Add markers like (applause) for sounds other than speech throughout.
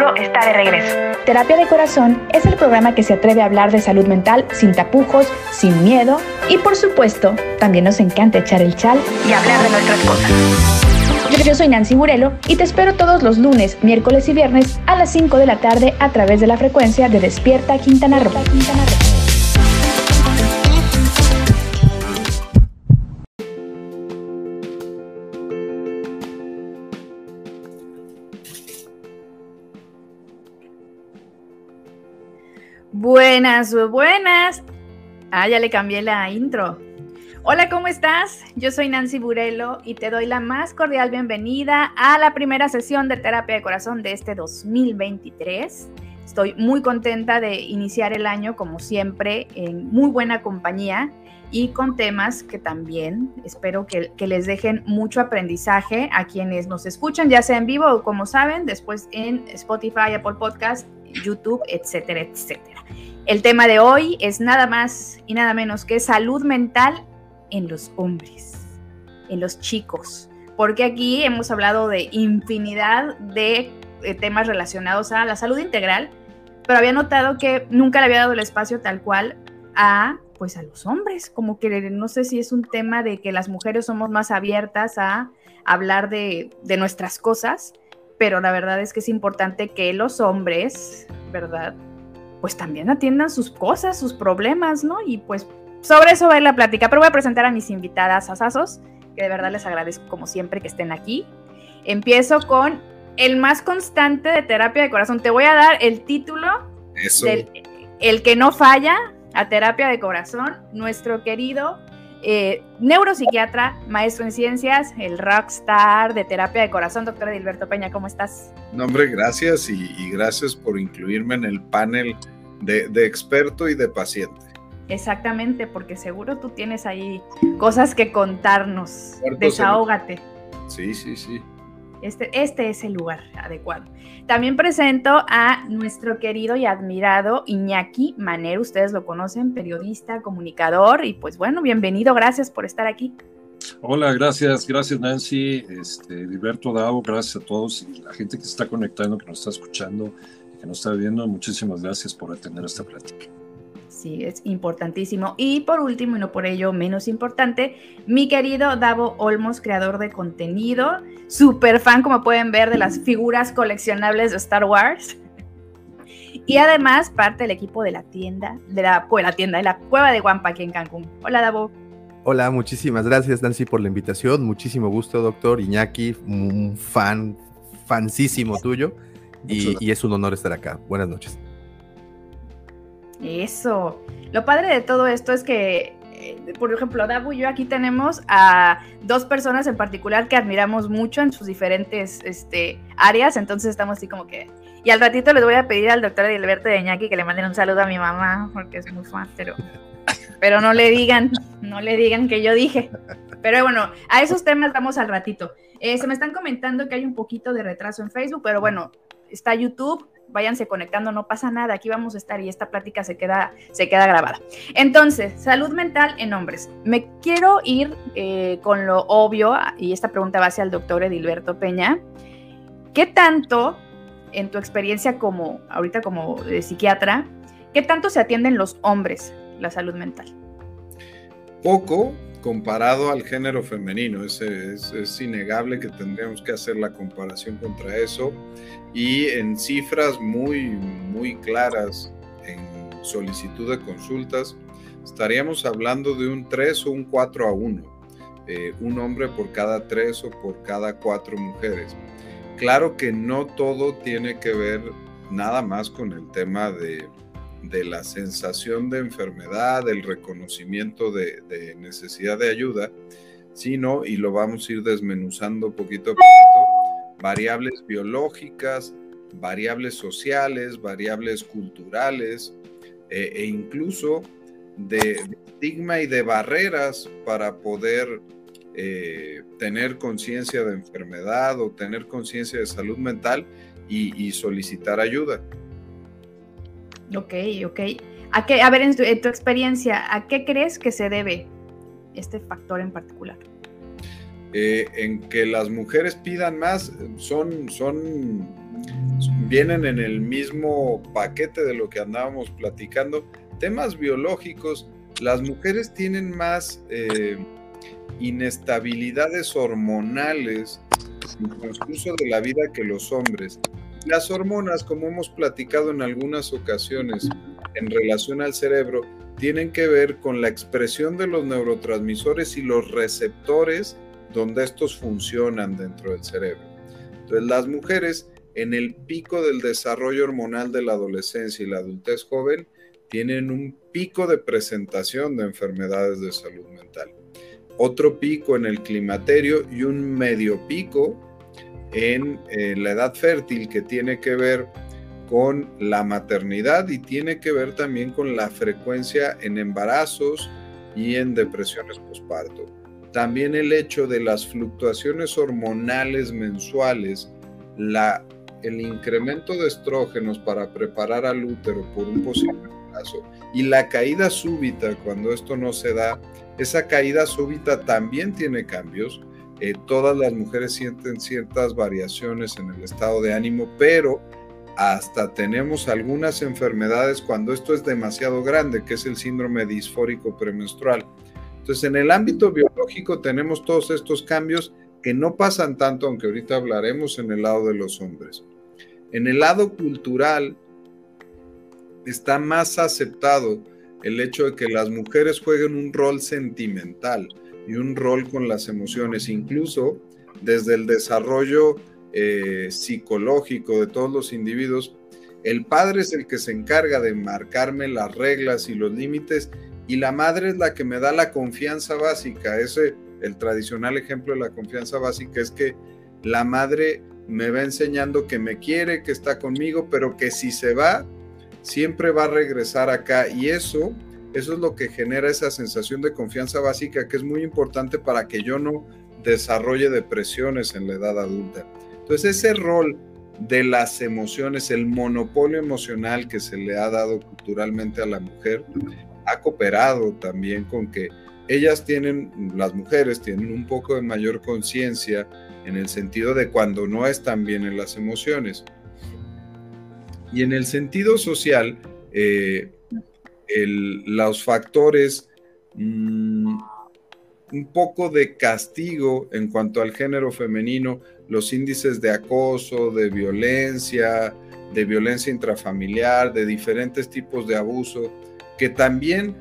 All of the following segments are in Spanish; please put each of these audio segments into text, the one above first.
Seguro está de regreso. Terapia de Corazón es el programa que se atreve a hablar de salud mental sin tapujos, sin miedo y por supuesto, también nos encanta echar el chal y hablar de nuestras cosas. Yo soy Nancy Burelo y te espero todos los lunes, miércoles y viernes a las 5 de la tarde a través de la frecuencia de Despierta Quintana Roo. Buenas, buenas. Ah, ya le cambié la intro. Hola, ¿cómo estás? Yo soy Nancy Burelo y te doy la más cordial bienvenida a la primera sesión de terapia de corazón de este 2023. Estoy muy contenta de iniciar el año, como siempre, en muy buena compañía y con temas que también espero que, les dejen mucho aprendizaje a quienes nos escuchan, ya sea en vivo o como saben, después en Spotify, Apple Podcast, YouTube, etcétera, etcétera. El tema de hoy es nada más y nada menos que salud mental en los hombres, en los chicos, porque aquí hemos hablado de infinidad de eh, temas relacionados a la salud integral, pero había notado que nunca le había dado el espacio tal cual a pues a los hombres, como que no sé si es un tema de que las mujeres somos más abiertas a hablar de, de nuestras cosas, pero la verdad es que es importante que los hombres, ¿verdad? Pues también atiendan sus cosas, sus problemas, ¿no? Y pues sobre eso va a ir la plática, pero voy a presentar a mis invitadas asasos, que de verdad les agradezco como siempre que estén aquí. Empiezo con el más constante de terapia de corazón. Te voy a dar el título del el que no falla a terapia de corazón, nuestro querido eh, neuropsiquiatra, maestro en ciencias, el rockstar de terapia de corazón, doctor Edilberto Peña, ¿cómo estás? No, hombre, gracias y, gracias por incluirme en el panel de, de experto y de paciente. Exactamente, porque seguro tú tienes ahí cosas que contarnos. Desahógate. Sí, sí, sí. Este, este es el lugar adecuado. También presento a nuestro querido y admirado Iñaki Manero. Ustedes lo conocen, periodista, comunicador. Y pues bueno, bienvenido, gracias por estar aquí. Hola, gracias, gracias Nancy, este, Diverto Davo, gracias a todos y la gente que se está conectando, que nos está escuchando, que nos está viendo. Muchísimas gracias por atender esta plática. Sí, es importantísimo. Y por último, y no por ello menos importante, mi querido Davo Olmos, creador de contenido, súper fan, como pueden ver, de las figuras coleccionables de Star Wars. Y además parte del equipo de la tienda, de la, pues, la tienda, de la cueva de Guampa aquí en Cancún. Hola, Davo. Hola, muchísimas gracias, Nancy, por la invitación. Muchísimo gusto, doctor Iñaki, un fan, fansísimo tuyo. y es un honor estar acá. Buenas noches. Eso. Lo padre de todo esto es que, por ejemplo, Dabu y yo aquí tenemos a dos personas en particular que admiramos mucho en sus diferentes este, áreas, entonces estamos así como que... Y al ratito les voy a pedir al doctor Edilberto de Iñaki que le manden un saludo a mi mamá, porque es muy fan, pero, pero no le digan, no le digan que yo dije. Pero bueno, a esos temas vamos al ratito. Eh, se me están comentando que hay un poquito de retraso en Facebook, pero bueno, está YouTube, váyanse conectando, no pasa nada, aquí vamos a estar y esta plática se queda, se queda grabada. Entonces, salud mental en hombres. Me quiero ir eh, con lo obvio, y esta pregunta va hacia el doctor Edilberto Peña. ¿Qué tanto, en tu experiencia como, ahorita como eh, psiquiatra, qué tanto se atienden los hombres la salud mental? Poco, comparado al género femenino. Es, es, innegable que tendríamos que hacer la comparación contra eso. Y en cifras muy, muy claras en solicitud de consultas, estaríamos hablando de un 3 o un 4 a 1. Eh, un hombre por cada 3 o por cada 4 mujeres. Claro que no todo tiene que ver nada más con el tema de de la sensación de enfermedad, del reconocimiento de, necesidad de ayuda, sino, y lo vamos a ir desmenuzando poquito a poquito, variables biológicas, variables sociales, variables culturales eh, e incluso de, estigma y de barreras para poder eh, tener conciencia de enfermedad o tener conciencia de salud mental y solicitar ayuda. Ok, ok. ¿A, qué, a ver, en tu, experiencia, ¿a qué crees que se debe este factor en particular? Eh, en que las mujeres pidan más, son, son vienen en el mismo paquete de lo que andábamos platicando. Temas biológicos, las mujeres tienen más eh, inestabilidades hormonales en el transcurso de la vida que los hombres. Las hormonas, como hemos platicado en algunas ocasiones en relación al cerebro, tienen que ver con la expresión de los neurotransmisores y los receptores donde estos funcionan dentro del cerebro. Entonces, las mujeres en el pico del desarrollo hormonal de la adolescencia y la adultez joven tienen un pico de presentación de enfermedades de salud mental. Otro pico en el climaterio y un medio pico en eh, la edad fértil que tiene que ver con la maternidad y tiene que ver también con la frecuencia en embarazos y en depresiones postparto. También el hecho de las fluctuaciones hormonales mensuales, la, el incremento de estrógenos para preparar al útero por un posible embarazo y la caída súbita cuando esto no se da, esa caída súbita también tiene cambios eh, todas las mujeres sienten ciertas variaciones en el estado de ánimo, pero hasta tenemos algunas enfermedades cuando esto es demasiado grande, que es el síndrome disfórico premenstrual. Entonces, en el ámbito tenemos todos estos cambios que no pasan tanto, aunque ahorita hablaremos en el lado de los hombres. En el lado cultural está más aceptado el hecho de que las mujeres jueguen un rol sentimental y un rol con las emociones, incluso desde el desarrollo eh, psicológico de todos los individuos. El padre es el que se encarga de marcarme las reglas y los límites y la madre es la que me da la confianza básica. Ese, el tradicional ejemplo de la confianza básica es que la madre me va enseñando que me quiere, que está conmigo, pero que si se va, siempre va a regresar acá. Y eso eso es lo que genera esa sensación de confianza básica que es muy importante para que yo no desarrolle depresiones en la edad adulta. Entonces ese rol de las emociones, el monopolio emocional que se le ha dado culturalmente a la mujer, ha cooperado también con que ellas tienen, las mujeres tienen un poco de mayor conciencia en el sentido de cuando no están bien en las emociones. Y en el sentido social, eh, los factores, mm, un poco de castigo en cuanto al género femenino, los índices de acoso, de violencia, de violencia intrafamiliar, de diferentes tipos de abuso, que también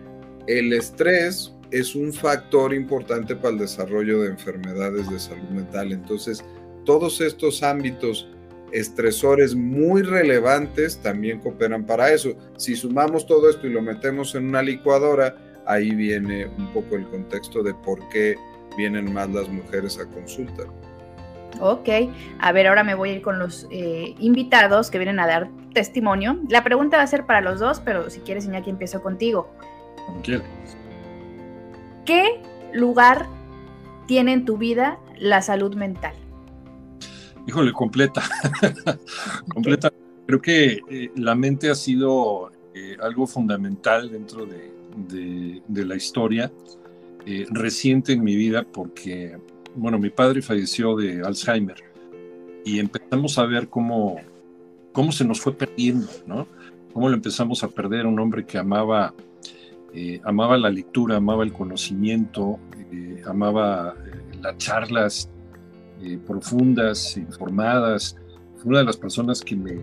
el estrés es un factor importante para el desarrollo de enfermedades de salud mental. Entonces, todos estos ámbitos estresores muy relevantes también cooperan para eso. Si sumamos todo esto y lo metemos en una licuadora, ahí viene un poco el contexto de por qué vienen más las mujeres a consulta. Ok, a ver, ahora me voy a ir con los eh, invitados que vienen a dar testimonio. La pregunta va a ser para los dos, pero si quieres, Iñaki, empiezo contigo. ¿Qué lugar tiene en tu vida la salud mental? Híjole, completa. (laughs) completa. Creo que eh, la mente ha sido eh, algo fundamental dentro de, la historia eh, reciente en mi vida porque, bueno, mi padre falleció de Alzheimer y empezamos a ver cómo, cómo se nos fue perdiendo, ¿no? Cómo lo empezamos a perder, un hombre que amaba, amaba la lectura, amaba el conocimiento, amaba las charlas eh, profundas, informadas. Fue una de las personas que me,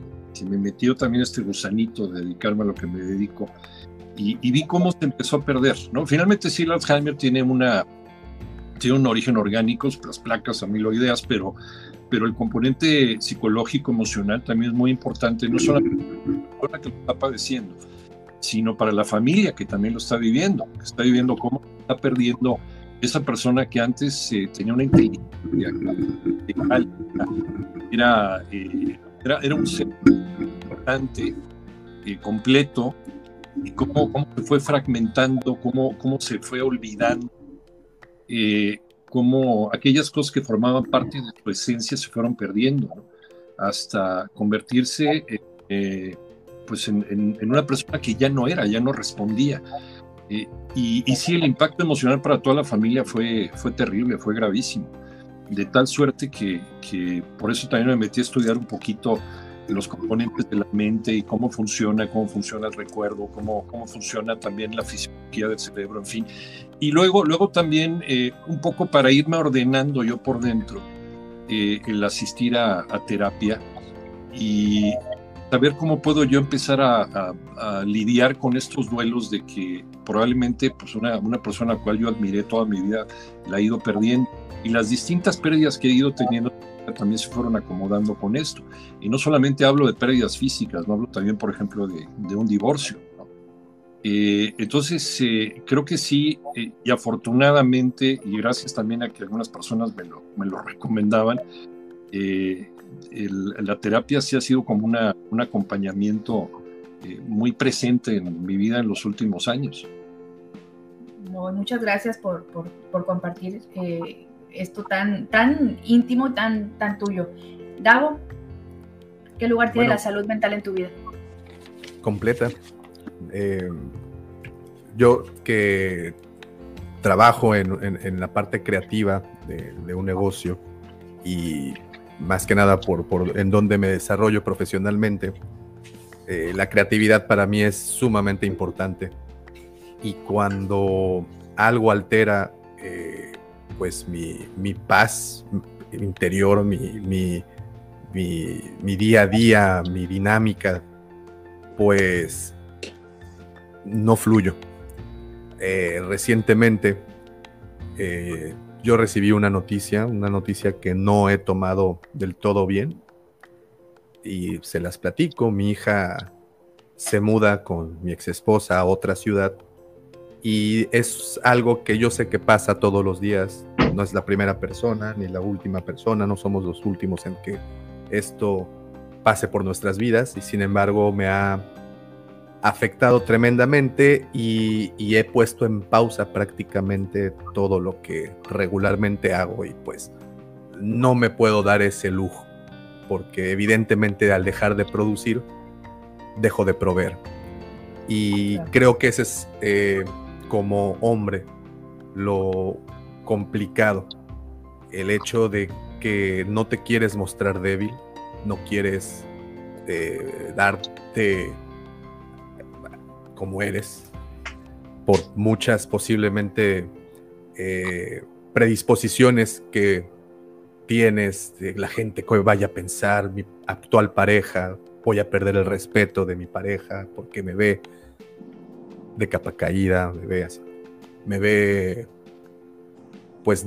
me metió también este gusanito de dedicarme a lo que me dedico. Y, vi cómo se empezó a perder, ¿no? Finalmente sí, el Alzheimer tiene, una, tiene un origen orgánico, las placas amiloideas, pero, pero el componente psicológico, emocional también es muy importante, no solamente para la que lo está padeciendo, sino para la familia que también lo está viviendo, que está viviendo cómo está perdiendo esa persona que antes eh, tenía una inteligencia era, eh, era, era, un ser importante, eh, completo, y cómo, cómo, se fue fragmentando, cómo, cómo se fue olvidando, cómo aquellas cosas que formaban parte de su esencia se fueron perdiendo, hasta convertirse pues en, una persona que ya no era, ya no respondía. y, y, sí, el impacto emocional para toda la familia fue, fue terrible, fue gravísimo. De tal suerte que, que por eso también me metí a estudiar un poquito los componentes de la mente y cómo funciona, cómo funciona el recuerdo, cómo, cómo funciona también la fisiología del cerebro, en fin. Y luego, luego también eh, un poco para irme ordenando yo por dentro, eh, el asistir a, terapia y saber cómo puedo yo empezar a, lidiar con estos duelos de que probablemente pues una, una persona a la cual yo admiré toda mi vida la he ido perdiendo y las distintas pérdidas que he ido teniendo también se fueron acomodando con esto. Y no solamente hablo de pérdidas físicas, no hablo también, por ejemplo, de, un divorcio. Eh, entonces, eh, creo que sí, eh, y afortunadamente, y gracias también a que algunas personas me lo, me lo recomendaban, la terapia sí ha sido como una, un acompañamiento muy presente en mi vida en los últimos años. muchas gracias por, por, por compartir esto tan, tan íntimo, tan, tan tuyo. Davo, ¿qué lugar tiene la salud mental en tu vida? Completa. Eh, yo que trabajo en, la parte creativa de, un negocio y más que nada por, por en donde me desarrollo profesionalmente, eh, la creatividad para mí es sumamente importante. Y cuando algo altera pues mi, paz interior, mi, día a día, mi dinámica, pues no fluyo. Eh, recientemente eh, yo recibí una noticia, una noticia que no he tomado del todo bien y se las platico. Mi hija se muda con mi ex esposa a otra ciudad y es algo que yo sé que pasa todos los días. No es la primera persona ni la última persona, no somos los últimos en que esto pase por nuestras vidas y sin embargo me ha afectado tremendamente y, he puesto en pausa prácticamente todo lo que regularmente hago y pues no me puedo dar ese lujo porque evidentemente al dejar de producir dejo de proveer y creo que ese es eh, como hombre lo complicado. El hecho de que no te quieres mostrar débil, no quieres eh, darte como eres, por muchas posiblemente eh, predisposiciones que tienes, la gente que vaya a pensar, mi actual pareja, voy a perder el respeto de mi pareja porque me ve de capa caída, me ve así. Me ve, pues,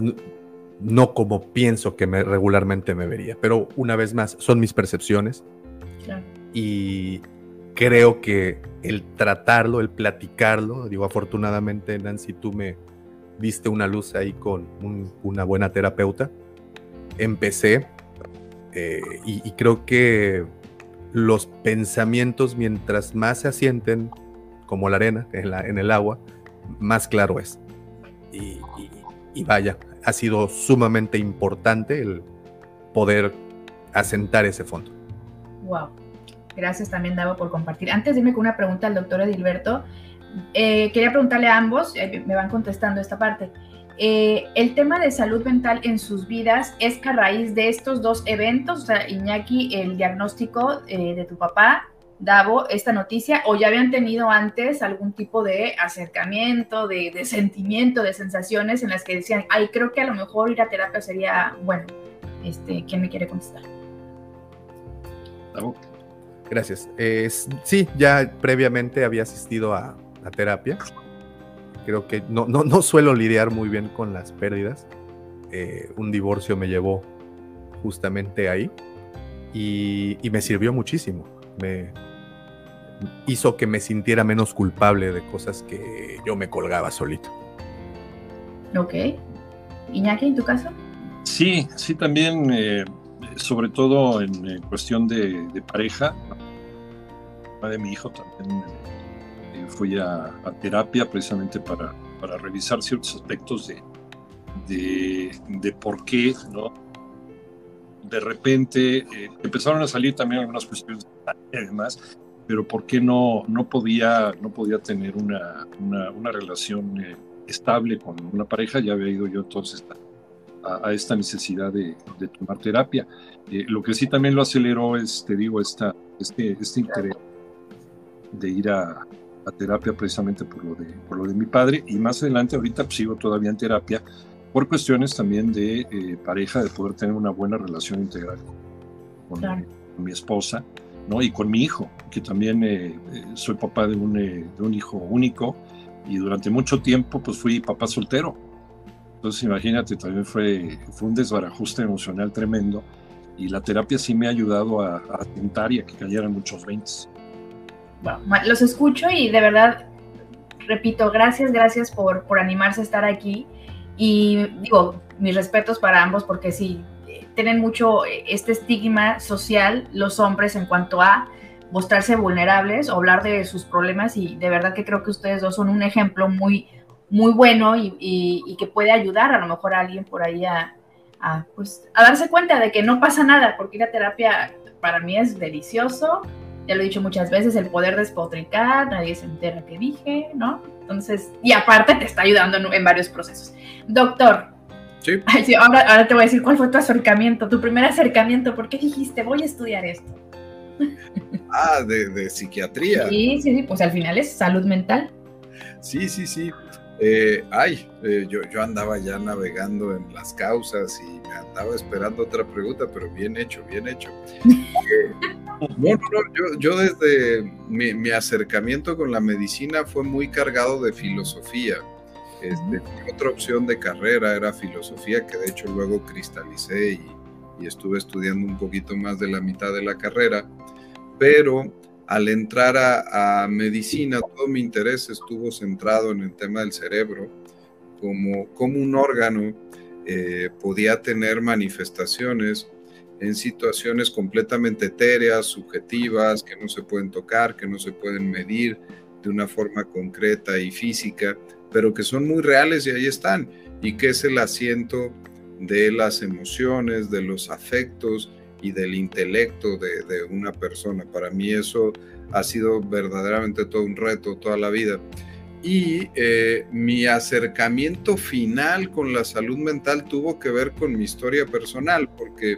no, como pienso que me, regularmente me vería. Pero una vez más, son mis percepciones. Y creo que el tratarlo, el platicarlo, digo, afortunadamente, Nancy, tú me viste una luz ahí con una buena terapeuta. Empecé eh, y creo que los pensamientos, mientras más se asienten, como la arena en, el agua, más claro es. Y, vaya, ha sido sumamente importante el poder asentar ese fondo. Wow. Gracias también, Davo, por compartir. Antes de irme con una pregunta al doctor Edilberto, eh, quería preguntarle a ambos, eh, me van contestando esta parte. Eh, el tema de salud mental en sus vidas es que a raíz de estos dos eventos, o sea, Iñaki, el diagnóstico de tu papá Davo esta noticia o ya habían tenido antes algún tipo de acercamiento, de, sentimiento, de sensaciones en las que decían, ay, creo que a lo mejor ir a terapia sería bueno. Este, ¿Quién me quiere contestar? Davo. Gracias. sí, ya previamente había asistido a, terapia. Creo que no, no, suelo lidiar muy bien con las pérdidas. Eh, un divorcio me llevó justamente ahí y, y me sirvió muchísimo. Me, hizo que me sintiera menos culpable de cosas que yo me colgaba solito. Ok. Iñaki, ¿en tu caso? Sí, sí, también, eh, sobre todo en, cuestión de, pareja. de mi hijo también eh, fui a, terapia precisamente para, para, revisar ciertos aspectos de, de, por qué, ¿no? De repente eh, empezaron a salir también algunas cuestiones y demás, pero ¿por qué no, no, podía, no podía tener una, una, relación eh, estable con una pareja? Ya había ido yo entonces a, esta necesidad de, tomar terapia. Eh, lo que sí también lo aceleró es, te digo, esta, este, este interés de ir a, terapia precisamente por lo, de, por lo de mi padre y más adelante ahorita pues, sigo todavía en terapia por cuestiones también de eh, pareja, de poder tener una buena relación integral con, mi esposa ¿no? y con mi hijo, que también eh, soy papá de un, de un hijo único y durante mucho tiempo pues fui papá soltero entonces imagínate, también fue, fue un desbarajuste emocional tremendo y la terapia sí me ha ayudado a, a tentar y a que cayeran muchos 20. los escucho y de verdad, repito, gracias, gracias por, por animarse a estar aquí. Y digo, mis respetos para ambos porque sí, tienen mucho este estigma social los hombres en cuanto a mostrarse vulnerables o hablar de sus problemas y de verdad que creo que ustedes dos son un ejemplo muy, muy bueno y, que puede ayudar a lo mejor a alguien por ahí a, pues, a darse cuenta de que no pasa nada, porque la terapia para mí es delicioso, ya lo he dicho muchas veces, el poder despotricar, nadie se entera que dije, ¿no? Entonces, y aparte te está ayudando en, varios procesos. Doctor. (laughs) Sí. ahora, ahora te voy a decir cuál fue tu acercamiento, tu primer acercamiento, ¿por qué dijiste voy a estudiar esto? Ah, de, de psiquiatría. Sí, sí, sí, pues al final es salud mental. Sí, sí, sí. Eh, ay, eh, yo, yo, andaba ya navegando en las causas y me andaba esperando otra pregunta, pero bien hecho, bien hecho. (laughs) Eh, no, no, yo, desde mi, acercamiento con la medicina fue muy cargado de filosofía. Este, otra opción de carrera era filosofía, que de hecho luego cristalicé y, y estuve estudiando un poquito más de la mitad de la carrera, pero al entrar a, medicina, todo mi interés estuvo centrado en el tema del cerebro, como, como un órgano eh, podía tener manifestaciones en situaciones completamente etéreas, subjetivas, que no se pueden tocar, que no se pueden medir de una forma concreta y física, pero que son muy reales y ahí están, y que es el asiento de las emociones, de los afectos, y del intelecto de, una persona. Para mí eso ha sido verdaderamente todo un reto toda la vida. Y eh, mi acercamiento final con la salud mental tuvo que ver con mi historia personal, porque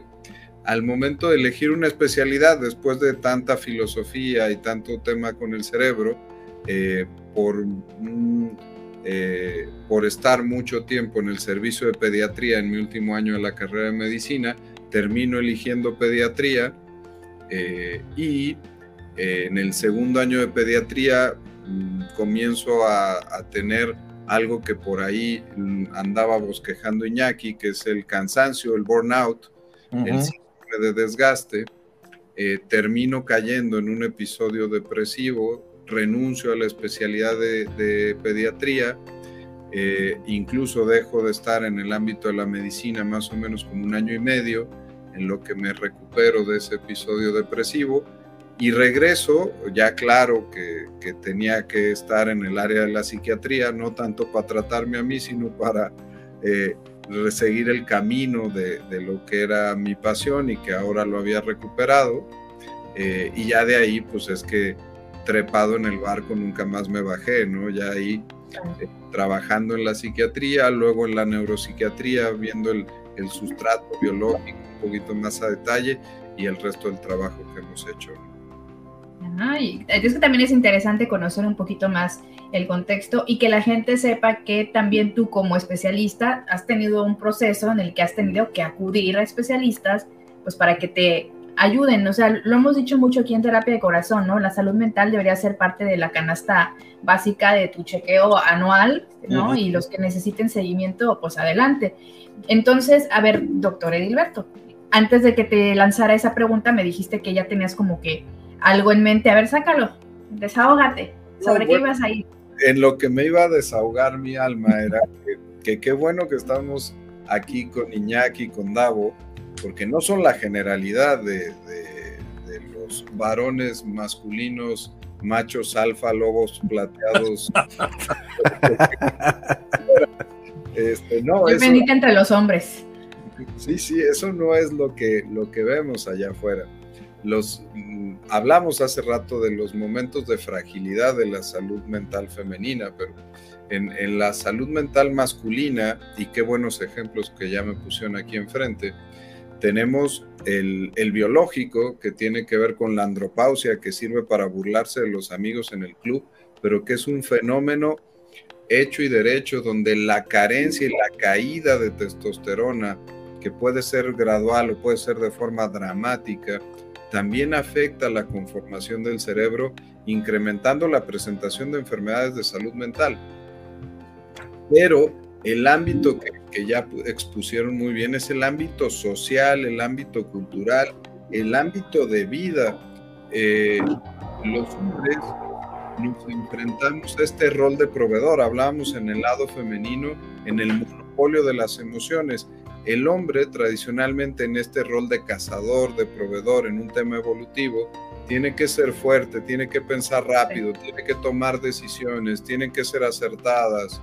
al momento de elegir una especialidad, después de tanta filosofía y tanto tema con el cerebro, eh, por, eh, por estar mucho tiempo en el servicio de pediatría en mi último año de la carrera de medicina, termino eligiendo pediatría eh, y eh, en el segundo año de pediatría mm, comienzo a, tener algo que por ahí mm, andaba bosquejando Iñaki, que es el cansancio, el burnout, el síndrome de desgaste. Eh, termino cayendo en un episodio depresivo, renuncio a la especialidad de pediatría eh, incluso dejo de estar en el ámbito de la medicina más o menos como un año y medio, en lo que me recupero de ese episodio depresivo y regreso, ya claro que, tenía que estar en el área de la psiquiatría, no tanto para tratarme a mí, sino para eh, seguir el camino de, lo que era mi pasión y que ahora lo había recuperado. Eh, y ya de ahí, pues es que trepado en el barco nunca más me bajé, ¿no? Ya ahí eh, trabajando en la psiquiatría, luego en la neuropsiquiatría, viendo el, sustrato biológico un poquito más a detalle y el resto del trabajo que hemos hecho. Ay, es que también es interesante conocer un poquito más el contexto y que la gente sepa que también tú como especialista has tenido un proceso en el que has tenido que acudir a especialistas pues para que te ayuden, o sea, lo hemos dicho mucho aquí en terapia de corazón, ¿no? La salud mental debería ser parte de la canasta básica de tu chequeo anual, ¿no? Y los que necesiten seguimiento, pues adelante. Entonces, a ver, doctor Edilberto, antes de que te lanzara esa pregunta, me dijiste que ya tenías como que algo en mente. A ver, sácalo, desahógate. ¿Sobre qué ibas a ir? En lo que me iba a desahogar mi alma era que qué bueno que estamos aquí con Iñaki, con Davo, porque no son la generalidad de, los varones masculinos, machos alfa, lobos plateados. (laughs) este, no, eso, entre los hombres. Sí, sí, eso no es lo que, lo que vemos allá afuera. Los, mm, hablamos hace rato de los momentos de fragilidad de la salud mental femenina, pero en, en, la salud mental masculina, y qué buenos ejemplos que ya me pusieron aquí enfrente, tenemos el, biológico que tiene que ver con la andropausia, que sirve para burlarse de los amigos en el club, pero que es un fenómeno hecho y derecho donde la carencia y la caída de testosterona, que puede ser gradual o puede ser de forma dramática, también afecta la conformación del cerebro, incrementando la presentación de enfermedades de salud mental. Pero el ámbito que, que, ya expusieron muy bien es el ámbito social, el ámbito cultural, el ámbito de vida. Eh, los hombres nos enfrentamos a este rol de proveedor. Hablábamos en el lado femenino, en el monopolio de las emociones. El hombre tradicionalmente en este rol de cazador, de proveedor, en un tema evolutivo, tiene que ser fuerte, tiene que pensar rápido, tiene que tomar decisiones, tienen que ser acertadas,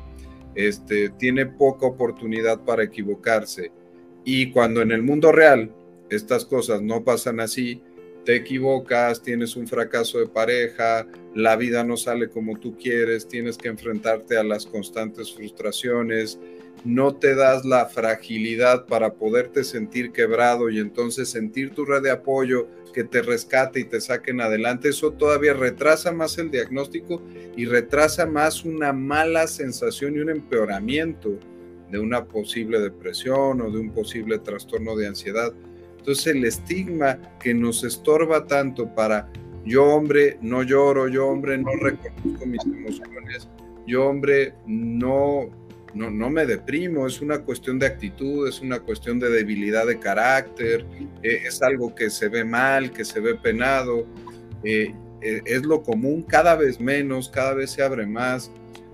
este, tiene poca oportunidad para equivocarse. Y cuando en el mundo real estas cosas no pasan así, te equivocas, tienes un fracaso de pareja, la vida no sale como tú quieres, tienes que enfrentarte a las constantes frustraciones, no te das la fragilidad para poderte sentir quebrado y entonces sentir tu red de apoyo que te rescate y te saquen adelante, eso todavía retrasa más el diagnóstico y retrasa más una mala sensación y un empeoramiento de una posible depresión o de un posible trastorno de ansiedad. Entonces el estigma que nos estorba tanto para yo hombre no lloro, yo hombre no reconozco mis emociones, yo hombre no, no, no me deprimo, es una cuestión de actitud, es una cuestión de debilidad de carácter, eh, es algo que se ve mal, que se ve penado, eh, eh, es lo común, cada vez menos, cada vez se abre más,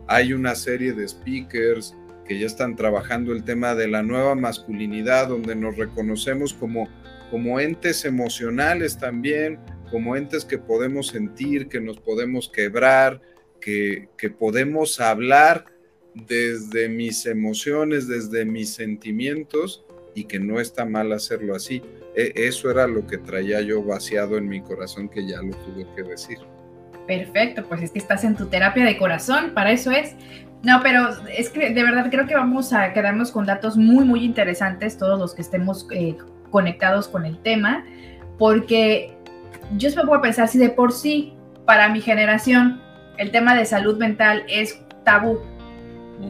hay una serie de speakers, que ya están trabajando el tema de la nueva masculinidad, donde nos reconocemos como, como entes emocionales también, como entes que podemos sentir, que nos podemos quebrar, que, que podemos hablar desde mis emociones, desde mis sentimientos y que no está mal hacerlo así. E, eso era lo que traía yo vaciado en mi corazón que ya lo tuve que decir. Perfecto, pues es que estás en tu terapia de corazón, para eso es. No, pero es que de verdad creo que vamos a quedarnos con datos muy, muy interesantes, todos los que estemos eh, conectados con el tema, porque yo me puedo pensar si de por sí, para mi generación, el tema de salud mental es tabú.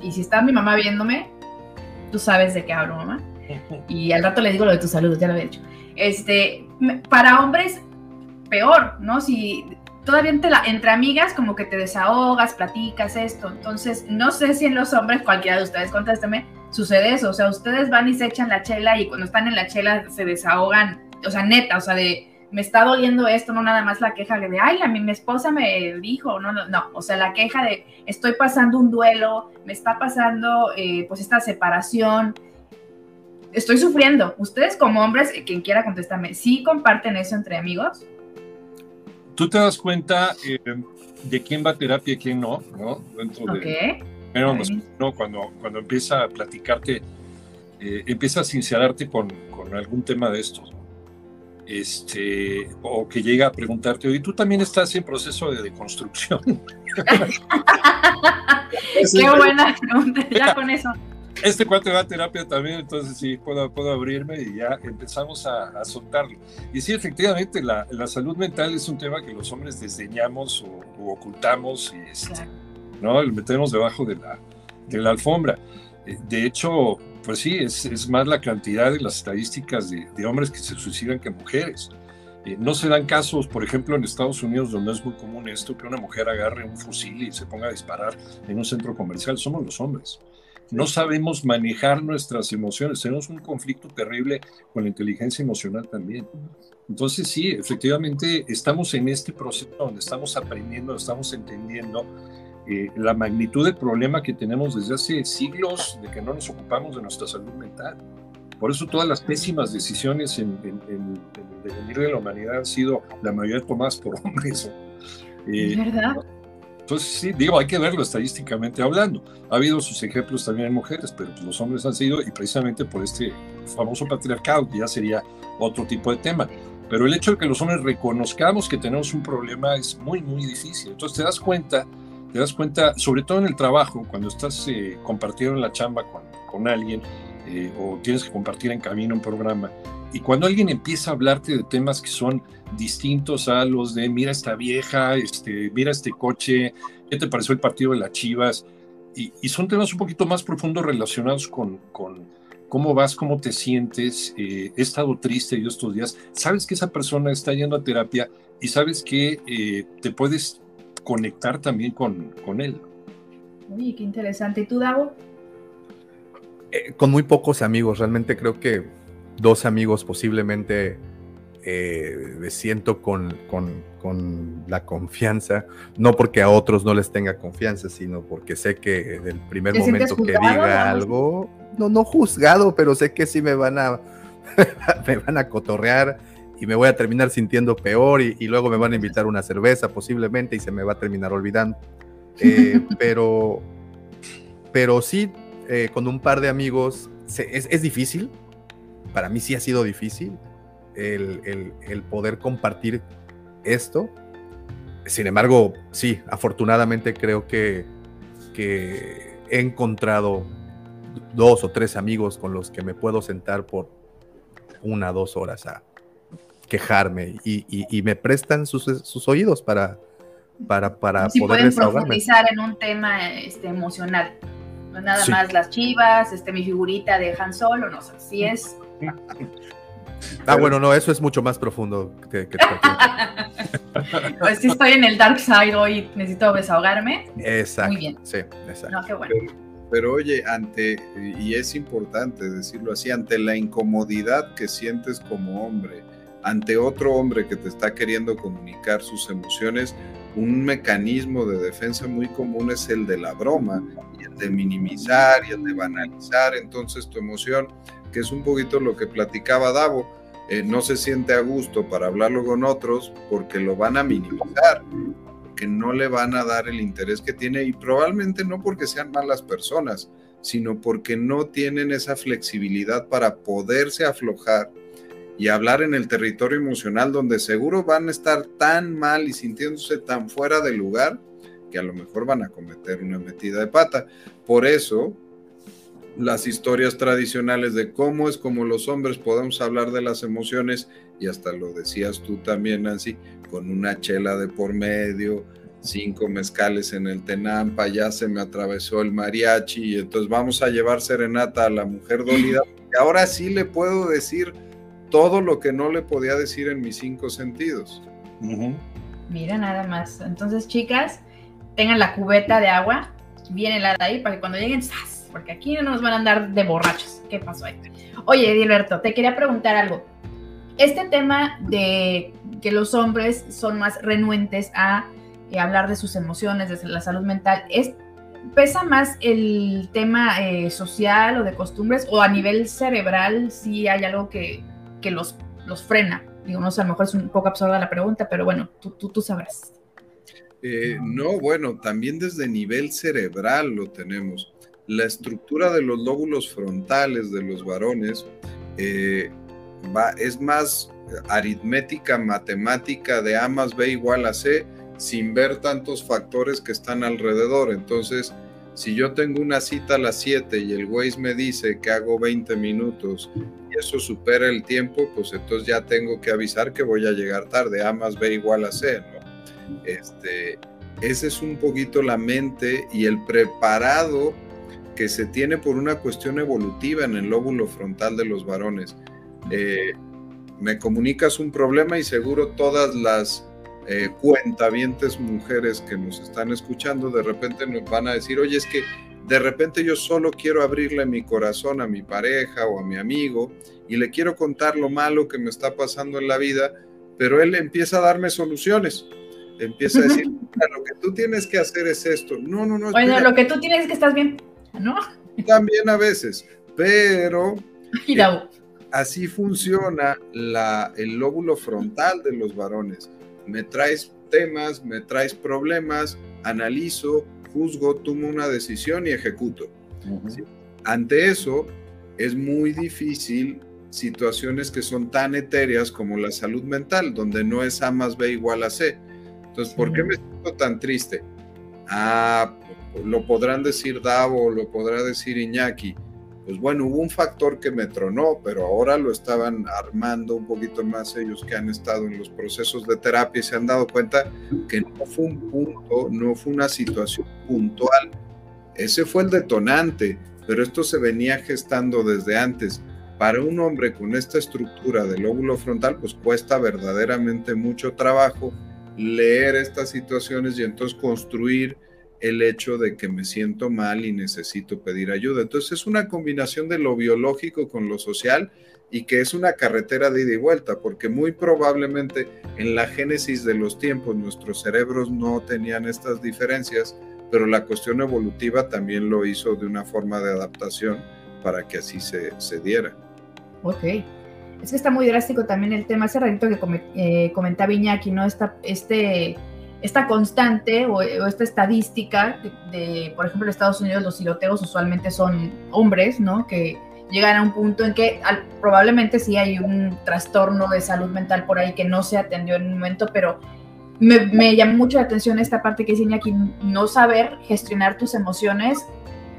Y si está mi mamá viéndome, tú sabes de qué hablo, mamá. Y al rato le digo lo de tu salud, ya lo había dicho. Este, para hombres, peor, ¿no? Si todavía entre, entre, amigas como que te desahogas, platicas esto. Entonces, no sé si en los hombres, cualquiera de ustedes, contésteme, sucede eso. O sea, ustedes van y se echan la chela y cuando están en la chela se desahogan, o sea, neta, o sea, de me está doliendo esto, no nada más la queja de, ay, a mí mi esposa me dijo, no, no, no, o sea, la queja de, estoy pasando un duelo, me está pasando eh, pues esta separación, estoy sufriendo. Ustedes como hombres, quien quiera contestarme, ¿sí comparten eso entre amigos? tú te das cuenta eh, de quién va a terapia y quién no, ¿no? Dentro de, pero no, cuando, cuando empieza a platicarte, eh, empieza a sincerarte con, con, algún tema de estos, este, o que llega a preguntarte, oye, tú también estás en proceso de deconstrucción. (laughs) Qué buena (laughs) pregunta, ya con eso este cuate va a terapia también, entonces sí, puedo, puedo abrirme y ya empezamos a, soltarlo. Y sí, efectivamente, la, la, salud mental es un tema que los hombres desdeñamos o, ocultamos y este, ¿no? lo metemos debajo de la, de la alfombra. Eh, de hecho, pues sí, es, es, más la cantidad de las estadísticas de, de hombres que se suicidan que mujeres. Eh, no se dan casos, por ejemplo, en Estados Unidos, donde es muy común esto, que una mujer agarre un fusil y se ponga a disparar en un centro comercial. Somos los hombres no sabemos manejar nuestras emociones, tenemos un conflicto terrible con la inteligencia emocional también. Entonces sí, efectivamente estamos en este proceso donde estamos aprendiendo, estamos entendiendo eh, la magnitud del problema que tenemos desde hace siglos de que no nos ocupamos de nuestra salud mental. Por eso todas las pésimas decisiones en, el devenir de la humanidad han sido la mayoría tomadas por (laughs) hombres. Eh, ¿Verdad? Entonces, sí, digo, hay que verlo estadísticamente hablando. Ha habido sus ejemplos también en mujeres, pero pues, los hombres han sido, y precisamente por este famoso patriarcado, que ya sería otro tipo de tema. Pero el hecho de que los hombres reconozcamos que tenemos un problema es muy, muy difícil. Entonces te das cuenta te das cuenta, sobre todo en el trabajo, cuando estás eh, compartiendo la chamba con, con alguien eh, o tienes que compartir en camino un programa, y cuando alguien empieza a hablarte de temas que son distintos a los de mira esta vieja, este, mira este coche, ¿qué te pareció el partido de las Chivas? Y, y son temas un poquito más profundos relacionados con, con cómo vas, cómo te sientes, eh, he estado triste yo estos días, sabes que esa persona está yendo a terapia y sabes que eh, te puedes conectar también con, con él. Uy, qué interesante. ¿Y tú, Davo? Eh, con muy pocos amigos, realmente creo que dos amigos posiblemente eh, me siento con, con, con, la confianza, no porque a otros no les tenga confianza, sino porque sé que del primer momento que diga algo, no, no juzgado, pero sé que sí me van a, (laughs) me van a cotorrear y me voy a terminar sintiendo peor y, y, luego me van a invitar una cerveza posiblemente y se me va a terminar olvidando. Eh, (laughs) pero, pero sí, eh, con un par de amigos se, es, es difícil, para mí sí ha sido difícil el, el, el, poder compartir esto. Sin embargo, sí, afortunadamente creo que, que he encontrado dos o tres amigos con los que me puedo sentar por una, dos horas a quejarme y, y, y me prestan sus, sus, oídos para, para, para si poder pueden profundizar en un tema este, emocional. No nada sí. más las chivas, este, mi figurita de Han Solo, no sé, si es Ah, bueno, no, eso es mucho más profundo que, que (laughs) Pues sí estoy en el dark side hoy, necesito desahogarme. Exacto. Muy bien. Sí, exacto. No, qué bueno. Pero, pero, oye, ante, y es importante decirlo así, ante la incomodidad que sientes como hombre, ante otro hombre que te está queriendo comunicar sus emociones, un mecanismo de defensa muy común es el de la broma, y el de minimizar y el de banalizar. Entonces tu emoción que es un poquito lo que platicaba Davo, eh, no se siente a gusto para hablarlo con otros porque lo van a minimizar, porque no le van a dar el interés que tiene y probablemente no porque sean malas personas, sino porque no tienen esa flexibilidad para poderse aflojar y hablar en el territorio emocional donde seguro van a estar tan mal y sintiéndose tan fuera de lugar que a lo mejor van a cometer una metida de pata. Por eso, las historias tradicionales de cómo es como los hombres podemos hablar de las emociones y hasta lo decías tú también, Nancy, con una chela de por medio, cinco mezcales en el Tenampa, ya se me atravesó el mariachi y entonces vamos a llevar serenata a la mujer dolida. Y ahora sí le puedo decir todo lo que no le podía decir en mis cinco sentidos. Uh -huh. Mira nada más. Entonces, chicas, tengan la cubeta de agua bien helada ahí para que cuando lleguen, ¡zas! porque aquí no nos van a andar de borrachos. ¿Qué pasó ahí? Oye, Edilberto, te quería preguntar algo. Este tema de que los hombres son más renuentes a eh, hablar de sus emociones, de la salud mental, ¿es, ¿pesa más el tema eh, social o de costumbres o a nivel cerebral si hay algo que, que los, los frena? Digo, no sé, a lo mejor es un poco absurda la pregunta, pero bueno, tú, tú, sabrás. Eh, no, bueno, también desde nivel cerebral lo tenemos la estructura de los lóbulos frontales de los varones eh, va, es más aritmética, matemática de A más B igual a C, sin ver tantos factores que están alrededor. Entonces, si yo tengo una cita a las 7 y el Waze me dice que hago 20 minutos eso supera el tiempo, pues entonces ya tengo que avisar que voy a llegar tarde. A más B igual a C, ¿no? Este, ese es un poquito la mente y el preparado que se tiene por una cuestión evolutiva en el lóbulo frontal de los varones. Eh, me comunicas un problema y seguro todas las eh, cuentavientes mujeres que nos están escuchando de repente nos van a decir, oye, es que de repente yo solo quiero abrirle mi corazón a mi pareja o a mi amigo y le quiero contar lo malo que me está pasando en la vida, pero él empieza a darme soluciones. Empieza a decir, lo que tú tienes que hacer es esto. No, no, no. Bueno, lo que tú tienes es que estás bien. ¿no? (laughs) También a veces, pero (laughs) eh, así funciona la, el lóbulo frontal de los varones. Me traes temas, me traes problemas, analizo, juzgo, tomo una decisión y ejecuto. Uh -huh. ¿Sí? Ante eso, es muy difícil situaciones que son tan etéreas como la salud mental, donde no es A más B igual a C. Entonces, ¿por qué me siento tan triste? ah, lo podrán decir Davo, lo podrá decir Iñaki. Pues bueno, hubo un factor que me tronó, pero ahora lo estaban armando un poquito más ellos que han estado en los procesos de terapia y se han dado cuenta que no fue un punto, no fue una situación puntual. Ese fue el detonante, pero esto se venía gestando desde antes. Para un hombre con esta estructura del lóbulo frontal, pues cuesta verdaderamente mucho trabajo leer estas situaciones y entonces construir el hecho de que me siento mal y necesito pedir ayuda. Entonces es una combinación de lo biológico con lo social y que es una carretera de ida y vuelta, porque muy probablemente en la génesis de los tiempos nuestros cerebros no tenían estas diferencias, pero la cuestión evolutiva también lo hizo de una forma de adaptación para que así se, se diera. Ok. Es que está muy drástico también el tema, ese ratito que eh, comentaba Iñaki, ¿no? Esta, este, esta constante o, esta estadística de, por ejemplo, en Estados Unidos los tiroteos usualmente son hombres, ¿no? Que llegan a un punto en que probablemente sí hay un trastorno de salud mental por ahí que no se atendió en un momento, pero me, me llamó mucho la atención esta parte que dice Iñaki, no saber gestionar tus emociones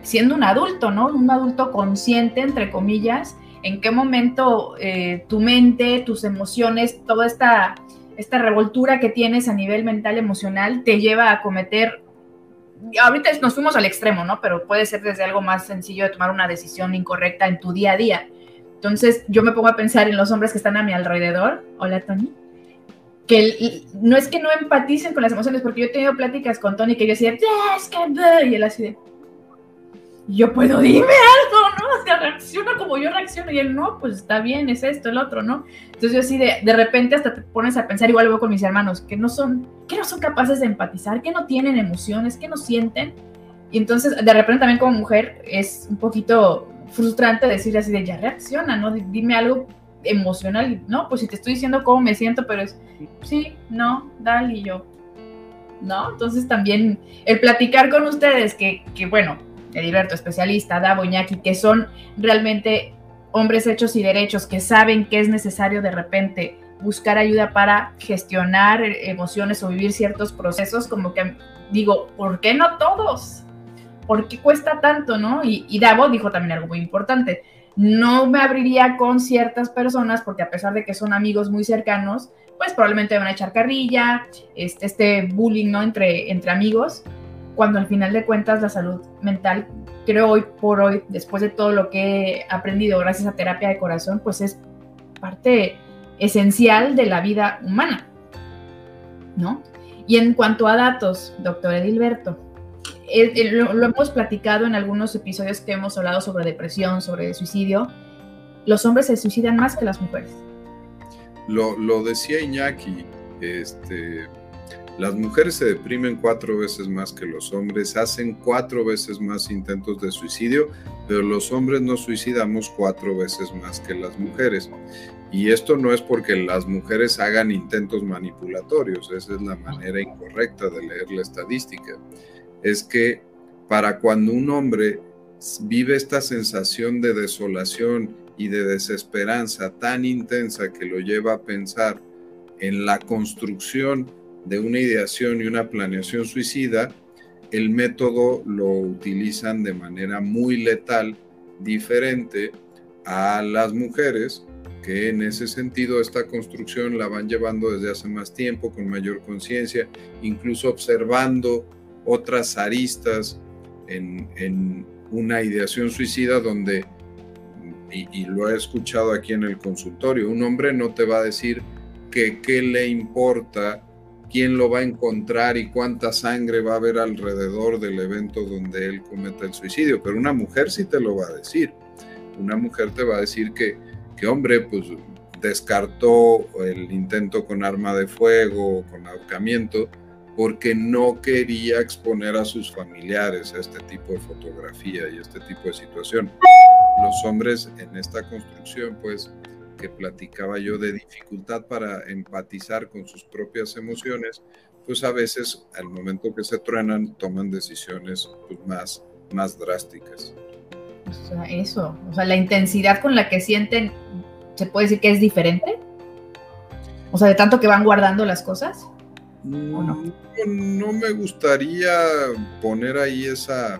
siendo un adulto, ¿no? Un adulto consciente, entre comillas, en qué momento eh, tu mente, tus emociones, toda esta, esta revoltura que tienes a nivel mental, emocional, te lleva a cometer, ahorita nos fuimos al extremo, ¿no? Pero puede ser desde algo más sencillo de tomar una decisión incorrecta en tu día a día. Entonces yo me pongo a pensar en los hombres que están a mi alrededor. Hola, Tony. Que no es que no empaticen con las emociones, porque yo he tenido pláticas con Tony que yo decía, es que... Y él así de, yo puedo, dime algo, ¿no? O sea, reacciona como yo reacciono y él, no, pues está bien, es esto, el otro, ¿no? Entonces yo así de, de repente hasta te pones a pensar, igual veo con mis hermanos, que no son, que no son capaces de empatizar, que no tienen emociones, que no sienten. Y entonces de repente también como mujer es un poquito frustrante decir así de, ya reacciona, ¿no? Dime algo emocional, no, pues si te estoy diciendo cómo me siento, pero es, sí, no, dale y yo, ¿no? Entonces también el platicar con ustedes, que, que bueno, Edilberto, especialista, Davo Iñaki, que son realmente hombres hechos y derechos, que saben que es necesario de repente buscar ayuda para gestionar emociones o vivir ciertos procesos, como que digo, ¿por qué no todos? ¿Por qué cuesta tanto, no? Y, y Davo dijo también algo muy importante, no me abriría con ciertas personas porque a pesar de que son amigos muy cercanos, pues probablemente van a echar carrilla, este, este bullying, ¿no? Entre, entre amigos, cuando al final de cuentas la salud mental, creo hoy por hoy, después de todo lo que he aprendido gracias a terapia de corazón, pues es parte esencial de la vida humana, ¿no? Y en cuanto a datos, doctor Edilberto, lo, lo, hemos platicado en algunos episodios que hemos hablado sobre depresión, sobre suicidio, los hombres se suicidan más que las mujeres. Lo, lo decía Iñaki, este, las mujeres se deprimen cuatro veces más que los hombres, hacen cuatro veces más intentos de suicidio, pero los hombres nos suicidamos cuatro veces más que las mujeres. Y esto no es porque las mujeres hagan intentos manipulatorios, esa es la manera incorrecta de leer la estadística. Es que para cuando un hombre vive esta sensación de desolación y de desesperanza tan intensa que lo lleva a pensar en la construcción de una ideación y una planeación suicida, el método lo utilizan de manera muy letal, diferente a las mujeres, que en ese sentido esta construcción la van llevando desde hace más tiempo, con mayor conciencia, incluso observando otras aristas en, en, una ideación suicida donde, y, y, lo he escuchado aquí en el consultorio, un hombre no te va a decir que qué le importa quién lo va a encontrar y cuánta sangre va a haber alrededor del evento donde él cometa el suicidio. Pero una mujer sí te lo va a decir. Una mujer te va a decir que, que hombre, pues descartó el intento con arma de fuego, con ahorcamiento, porque no quería exponer a sus familiares a este tipo de fotografía y este tipo de situación. Los hombres en esta construcción, pues, que platicaba yo de dificultad para empatizar con sus propias emociones, pues a veces al momento que se truenan toman decisiones pues, más, más drásticas. O sea, eso, o sea, la intensidad con la que sienten, ¿se puede decir que es diferente? O sea, de tanto que van guardando las cosas. no? No, no me gustaría poner ahí esa,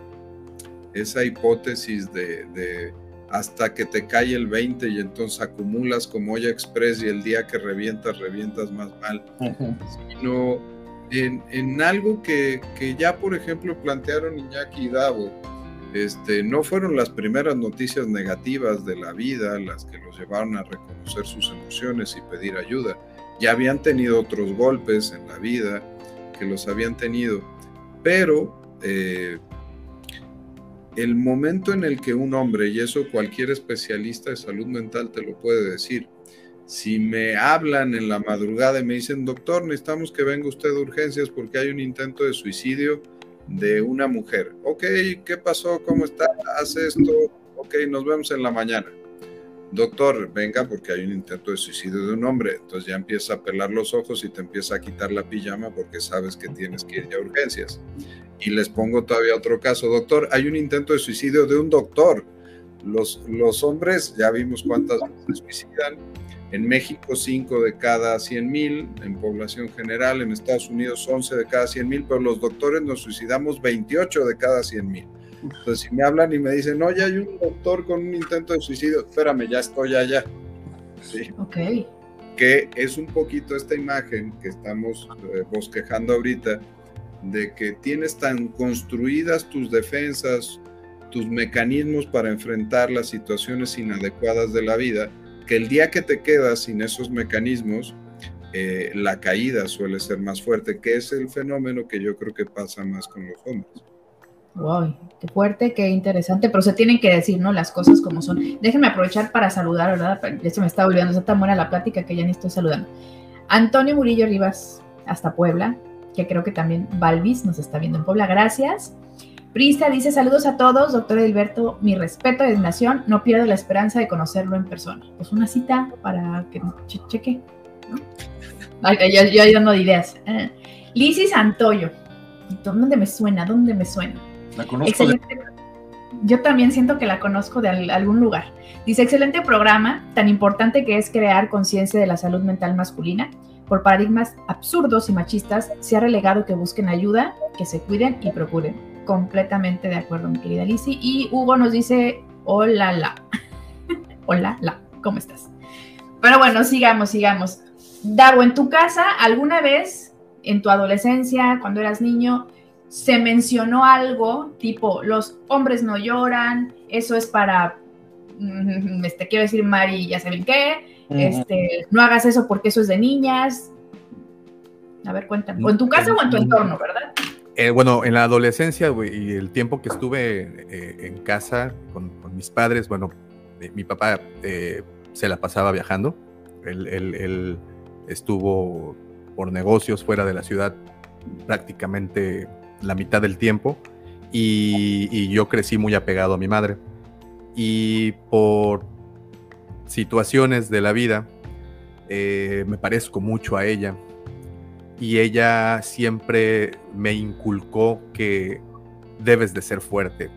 esa hipótesis de, de hasta que te cae el 20 y entonces acumulas como olla express y el día que revientas, revientas más mal, sino en, en algo que, que ya, por ejemplo, plantearon Iñaki y Davo. Este, no fueron las primeras noticias negativas de la vida las que los llevaron a reconocer sus emociones y pedir ayuda. Ya habían tenido otros golpes en la vida que los habían tenido, pero eh, el momento en el que un hombre, y eso cualquier especialista de salud mental te lo puede decir, si me hablan en la madrugada y me dicen, doctor, necesitamos que venga usted de urgencias porque hay un intento de suicidio de una mujer. Ok, ¿qué pasó? ¿Cómo está? Haz esto. Ok, nos vemos en la mañana. Doctor, venga porque hay un intento de suicidio de un hombre. Entonces ya empieza a pelar los ojos y te empieza a quitar la pijama porque sabes que tienes que ir a urgencias. Y les pongo todavía otro caso. Doctor, hay un intento de suicidio de un doctor. Los, los hombres, ya vimos cuántas se suicidan. En México, 5 de cada 100 mil, en población general, en Estados Unidos, 11 de cada 100 mil, pero los doctores nos suicidamos 28 de cada 100 mil. Entonces, si me hablan y me dicen, oye, hay un doctor con un intento de suicidio, espérame, ya estoy allá. ¿Sí? Ok. Que es un poquito esta imagen que estamos eh, bosquejando ahorita, de que tienes tan construidas tus defensas, tus mecanismos para enfrentar las situaciones inadecuadas de la vida, que el día que te quedas sin esos mecanismos, eh, la caída suele ser más fuerte, que es el fenómeno que yo creo que pasa más con los hombres. Wow, qué fuerte, qué interesante, pero se tienen que decir, ¿no? Las cosas como son. Déjenme aprovechar para saludar, ¿verdad? Ya se me está olvidando, está tan buena la plática que ya ni estoy saludando. Antonio Murillo Rivas, hasta Puebla, que creo que también Balvis nos está viendo en Puebla, gracias. Prista dice saludos a todos, doctor Edilberto, mi respeto y admiración, no pierdo la esperanza de conocerlo en persona. Pues una cita para que che cheque, ¿no? (laughs) Ay, yo, yo dando ideas. Eh. Lizy Santoyo, ¿dónde me suena? ¿Dónde me suena? La conozco de... Yo también siento que la conozco de al, algún lugar. Dice, excelente programa, tan importante que es crear conciencia de la salud mental masculina. Por paradigmas absurdos y machistas, se ha relegado que busquen ayuda, que se cuiden y procuren. Completamente de acuerdo, mi querida Lizzy. Y Hugo nos dice, hola, la. (laughs) hola, la, ¿cómo estás? Pero bueno, sigamos, sigamos. Dago, en tu casa, ¿alguna vez en tu adolescencia, cuando eras niño, se mencionó algo tipo, los hombres no lloran, eso es para, (laughs) este, quiero decir, Mari, ya saben qué, uh -huh. este, no hagas eso porque eso es de niñas. A ver, cuéntame. O en tu casa o en tu entorno, ¿verdad? Eh, bueno, en la adolescencia y el tiempo que estuve eh, en casa con, con, mis padres, bueno, eh, mi papá se la pasaba viajando. Él, él, él, estuvo por negocios fuera de la ciudad prácticamente la mitad del tiempo y, yo crecí muy apegado a mi madre. Y por situaciones de la vida, me parezco mucho a ella y ella siempre me inculcó que debes de ser fuerte,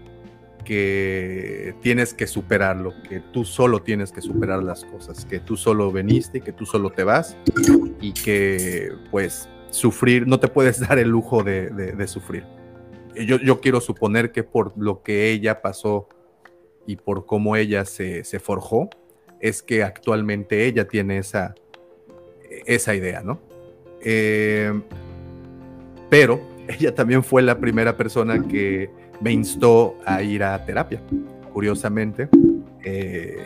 que tienes que superarlo, que tú solo tienes que superar las cosas, que tú solo veniste, que tú solo te vas y que pues sufrir, no te puedes (laughs) dar el lujo de, sufrir. Yo, yo, quiero suponer que por lo que ella pasó y por cómo ella se, se forjó, es que actualmente ella tiene esa, esa idea, ¿no? Eh, pero (laughs) ella también fue la primera persona que me instó a ir a terapia, curiosamente. Eh,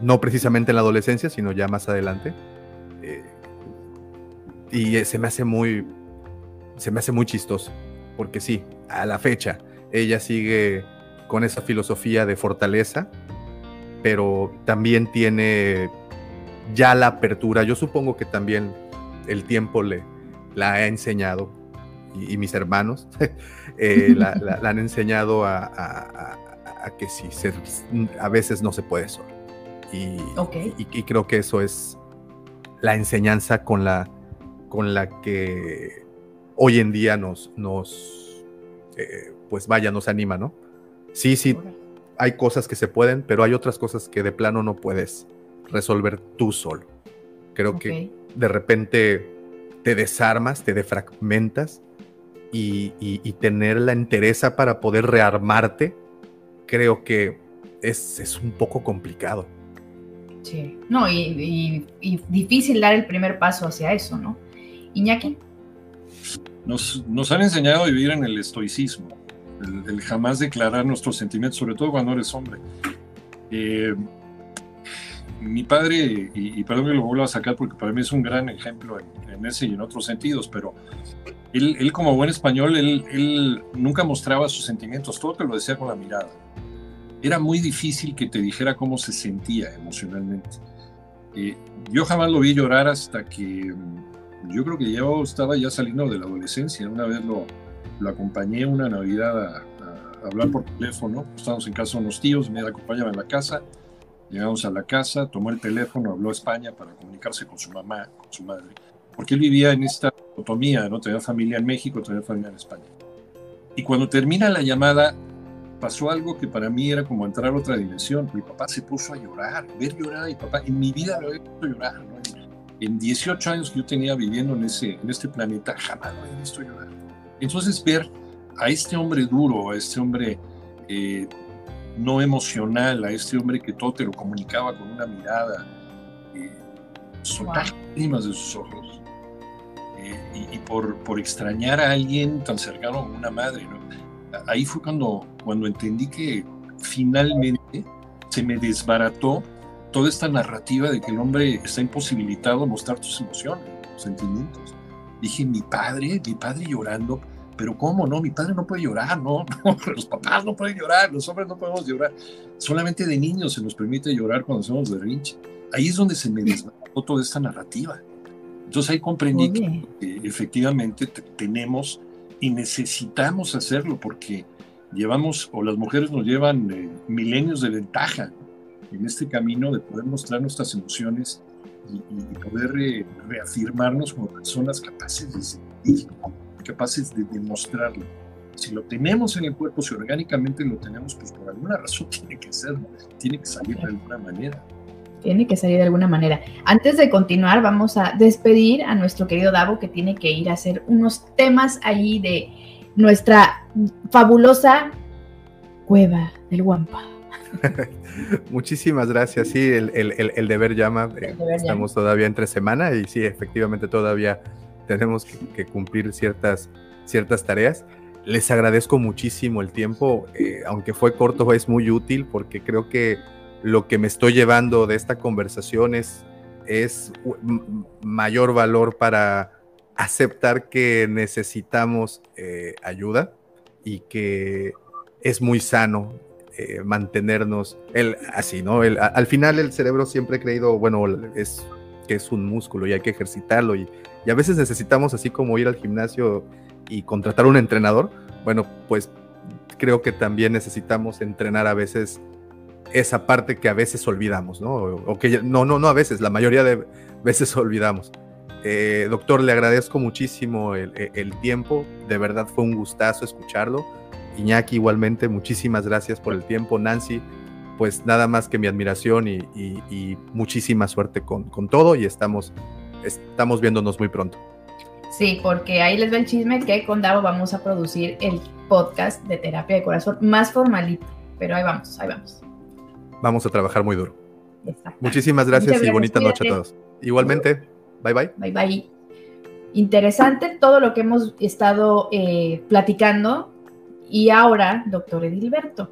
no precisamente en la adolescencia, sino ya más adelante. Eh, y se me hace muy, se me hace muy chistoso, porque sí, a la fecha, ella sigue con esa filosofía de fortaleza, pero también tiene ya la apertura. Yo supongo que también el tiempo le la ha enseñado y, y mis hermanos (laughs) eh, (laughs) la, la, la, han enseñado a, a, a, a que sí, se, a veces no se puede solo. Y, okay. y, y, creo que eso es la enseñanza con la, con la que hoy en día nos, nos eh, pues vaya, nos anima, ¿no? Sí, sí, hay cosas que se pueden, pero hay otras cosas que de plano no puedes resolver tú solo. Creo okay. que de repente te desarmas, te defragmentas y, y, y tener la entereza para poder rearmarte, creo que es, es un poco complicado. Sí, no, y, difícil dar el primer paso hacia eso, ¿no? Iñaki. Nos, han enseñado a vivir en el estoicismo, el, jamás declarar nuestros sentimientos, sobre todo cuando eres hombre. Eh, mi padre, y, y, perdón que lo vuelva a sacar porque para mí es un gran ejemplo en, ese y en otros sentidos, pero él, como buen español, él, nunca mostraba sus sentimientos, todo te lo decía con la mirada. Era muy difícil que te dijera cómo se sentía emocionalmente. Eh, yo jamás lo vi llorar hasta que yo creo que yo estaba ya saliendo de la adolescencia. Una vez lo, lo acompañé una Navidad a, a, hablar por teléfono. Estábamos en casa de unos tíos, me acompañaba en la casa. Llegamos a la casa, tomó el teléfono, habló a España para comunicarse con su mamá, con su madre. Porque él vivía en esta dicotomía, ¿no? Tenía familia en México, tenía familia en España. Y cuando termina la llamada, pasó algo que para mí era como entrar a otra dimensión. Mi papá se puso a llorar, ver llorar a mi papá. En mi vida lo he visto llorar. ¿no? En 18 años que yo tenía viviendo en, ese, en este planeta, jamás lo he visto llorar. Entonces ver a este hombre duro, a este hombre eh, no emocional, a este hombre que todo te lo comunicaba con una mirada, eh, soltar wow. lágrimas de sus ojos. Eh, y, y por, por, extrañar a alguien tan cercano como una madre, ¿no? ahí fue cuando, cuando entendí que finalmente se me desbarató toda esta narrativa de que el hombre está imposibilitado a mostrar sus emociones, sentimientos. Dije, mi padre, mi padre llorando, pero ¿cómo no? Mi padre no puede llorar, ¿no? (laughs) no los papás no pueden llorar, los hombres no podemos llorar. Solamente de niños se nos permite llorar cuando somos de rinche. Ahí es donde se me desbarató toda esta narrativa. Entonces ahí comprendí que, que efectivamente tenemos y necesitamos hacerlo porque llevamos, o las mujeres nos llevan eh, milenios de ventaja en este camino de poder mostrar nuestras emociones y, y poder eh, reafirmarnos como personas capaces de sentir, capaces de demostrarlo. Si lo tenemos en el cuerpo, si orgánicamente lo tenemos, pues por alguna razón (laughs) tiene que ser, tiene que salir de alguna manera tiene que salir de alguna manera. Antes de continuar, vamos a despedir a nuestro querido Davo, que tiene que ir a hacer unos temas allí de nuestra fabulosa cueva del Guampa. (laughs) Muchísimas gracias. Sí, el, el, el, el deber llama. El deber Estamos llama. todavía entre semana y sí, efectivamente todavía tenemos que, que cumplir ciertas, ciertas tareas. Les agradezco muchísimo el tiempo, eh, aunque fue corto, es muy útil porque creo que lo que me estoy llevando de esta conversación es, es mayor valor para aceptar que necesitamos eh, ayuda y que es muy sano eh, mantenernos el, así, ¿no? El, al final el cerebro siempre ha creído, bueno, es es un músculo y hay que ejercitarlo y, y a veces necesitamos así como ir al gimnasio y contratar un entrenador, bueno, pues creo que también necesitamos entrenar a veces esa parte que a veces olvidamos, ¿no? O que no, no, no a veces, la mayoría de veces (laughs) olvidamos. Eh, doctor, le agradezco muchísimo el, el, tiempo, de verdad fue un gustazo escucharlo. Iñaki, igualmente, muchísimas gracias por el tiempo. Nancy, pues nada más que mi admiración y, y, y muchísima suerte con, con, todo y estamos, estamos viéndonos muy pronto. Sí, porque ahí les va el chisme que con Davo vamos a producir el podcast de terapia de corazón más formalito, pero ahí vamos, ahí vamos vamos a trabajar muy duro. Muchísimas gracias, gracias y bonita noche a todos. Igualmente, bye bye. Bye bye. Interesante todo lo que hemos estado eh, platicando. Y ahora, doctor Edilberto,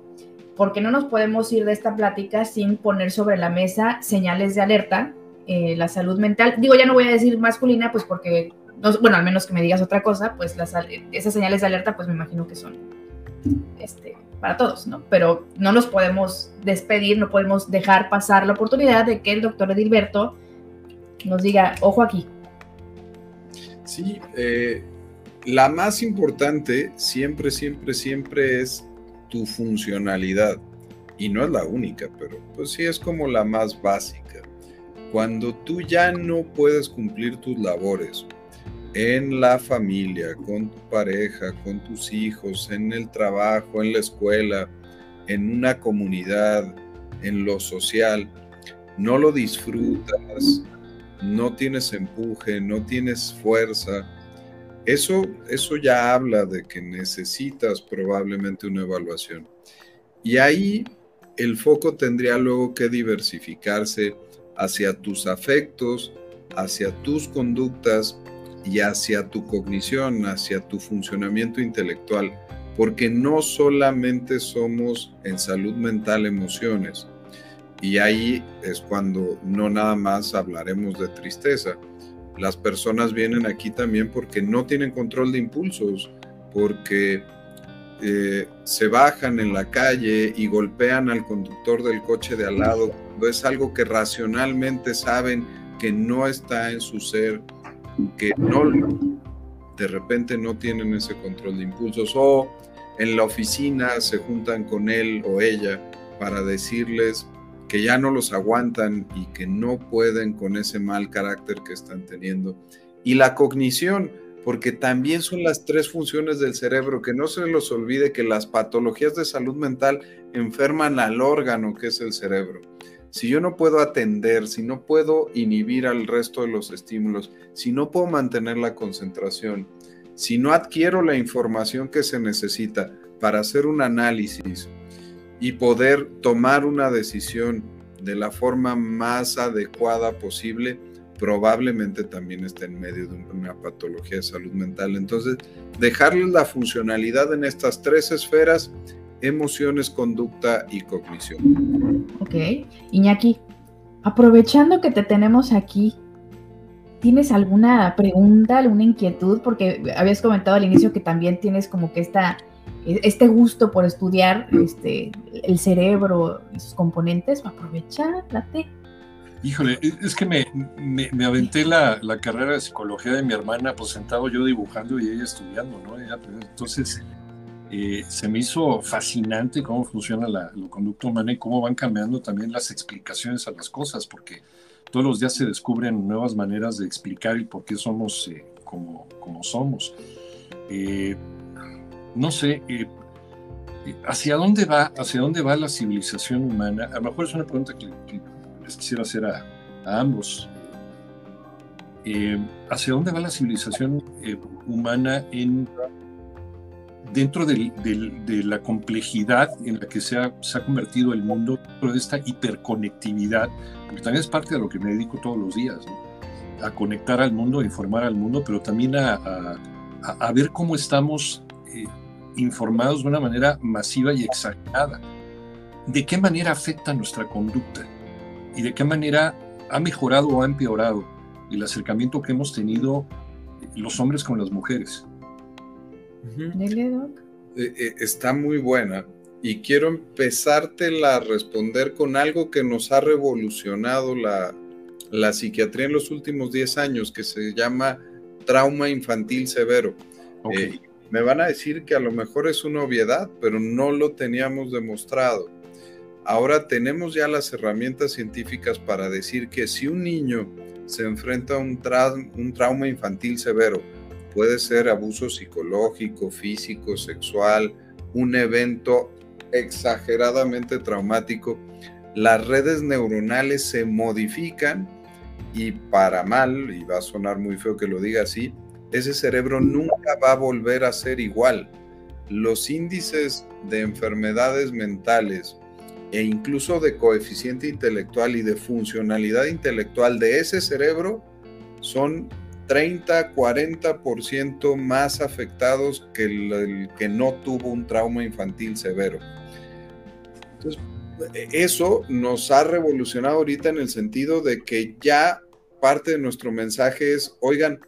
porque no nos podemos ir de esta plática sin poner sobre la mesa señales de alerta, eh, la salud mental. Digo, ya no voy a decir masculina, pues porque, no, bueno, al menos que me digas otra cosa, pues las, esas señales de alerta, pues me imagino que son este, para todos, ¿no? Pero no nos podemos despedir, no podemos dejar pasar la oportunidad de que el doctor Edilberto nos diga, ojo aquí. Sí, eh, la más importante siempre, siempre, siempre es tu funcionalidad. Y no es la única, pero pues sí es como la más básica. Cuando tú ya no puedes cumplir tus labores, en la familia, con tu pareja, con tus hijos, en el trabajo, en la escuela, en una comunidad, en lo social, no lo disfrutas, no tienes empuje, no tienes fuerza, eso, eso ya habla de que necesitas probablemente una evaluación. Y ahí el foco tendría luego que diversificarse hacia tus afectos, hacia tus conductas y hacia tu cognición, hacia tu funcionamiento intelectual, porque no solamente somos en salud mental emociones, y ahí es cuando no nada más hablaremos de tristeza. Las personas vienen aquí también porque no tienen control de impulsos, porque eh, se bajan en la calle y golpean al conductor del coche de al lado, es algo que racionalmente saben que no está en su ser, que no de repente no tienen ese control de impulsos. O en la oficina se juntan con él o ella para decirles que ya no los aguantan y que no pueden con ese mal carácter que están teniendo. Y la cognición, porque también son las tres funciones del cerebro, que no se los olvide que las patologías de salud mental enferman al órgano que es el cerebro. Si yo no puedo atender, si no puedo inhibir al resto de los estímulos, si no puedo mantener la concentración, si no adquiero la información que se necesita para hacer un análisis, y poder tomar una decisión de la forma más adecuada posible, probablemente también está en medio de una patología de salud mental. Entonces, dejarles la funcionalidad en estas tres esferas, emociones, conducta y cognición. Ok, Iñaki, aprovechando que te tenemos aquí, ¿tienes alguna pregunta, alguna inquietud? Porque habías comentado al inicio que también tienes como que esta este gusto por estudiar este, el cerebro y sus componentes, aprovecha, date. Híjole, e-, es que me, me, aventé la, la, carrera de psicología de mi hermana, pues sentado yo dibujando y ella estudiando, ¿no? Pues, entonces, eh, se me hizo fascinante cómo funciona la, la, conducta humana y cómo van cambiando también las explicaciones a las cosas, porque todos los días se descubren nuevas maneras de explicar y por qué somos eh, como, como somos. Eh, no sé, eh, ¿hacia dónde va, hacia dónde va la civilización humana? A lo mejor es una pregunta que, les quisiera hacer a, ambos. Eh, ¿Hacia dónde va la civilización eh, humana en, dentro de la complejidad en la que se ha, convertido el mundo, dentro de esta hiperconectividad? Porque también es parte de lo que me dedico todos los días, a conectar al mundo, a informar al mundo, pero también a, ver cómo estamos informados de una manera masiva y exagerada. ¿De qué manera afecta nuestra conducta? ¿Y de qué manera ha mejorado o ha empeorado el acercamiento que hemos tenido los hombres con las mujeres? Eh, eh, está muy buena y quiero empezártela a responder con algo que nos ha revolucionado la, la psiquiatría en los últimos 10 años, que se llama trauma infantil severo. Okay. Eh, me van a decir que a lo mejor es una obviedad, pero no lo teníamos demostrado. Ahora tenemos ya las herramientas científicas para decir que si un niño se enfrenta a un, trauma infantil severo, puede ser abuso psicológico, físico, sexual, un evento exageradamente traumático, las redes neuronales se modifican y para mal, y va a sonar muy feo que lo diga así, ese cerebro nunca va a volver a ser igual. Los índices de enfermedades mentales e incluso de coeficiente intelectual y de funcionalidad intelectual de ese cerebro son 30, 40% más afectados que el, que no tuvo un trauma infantil severo. Entonces, eso nos ha revolucionado ahorita en el sentido de que ya parte de nuestro mensaje es, oigan,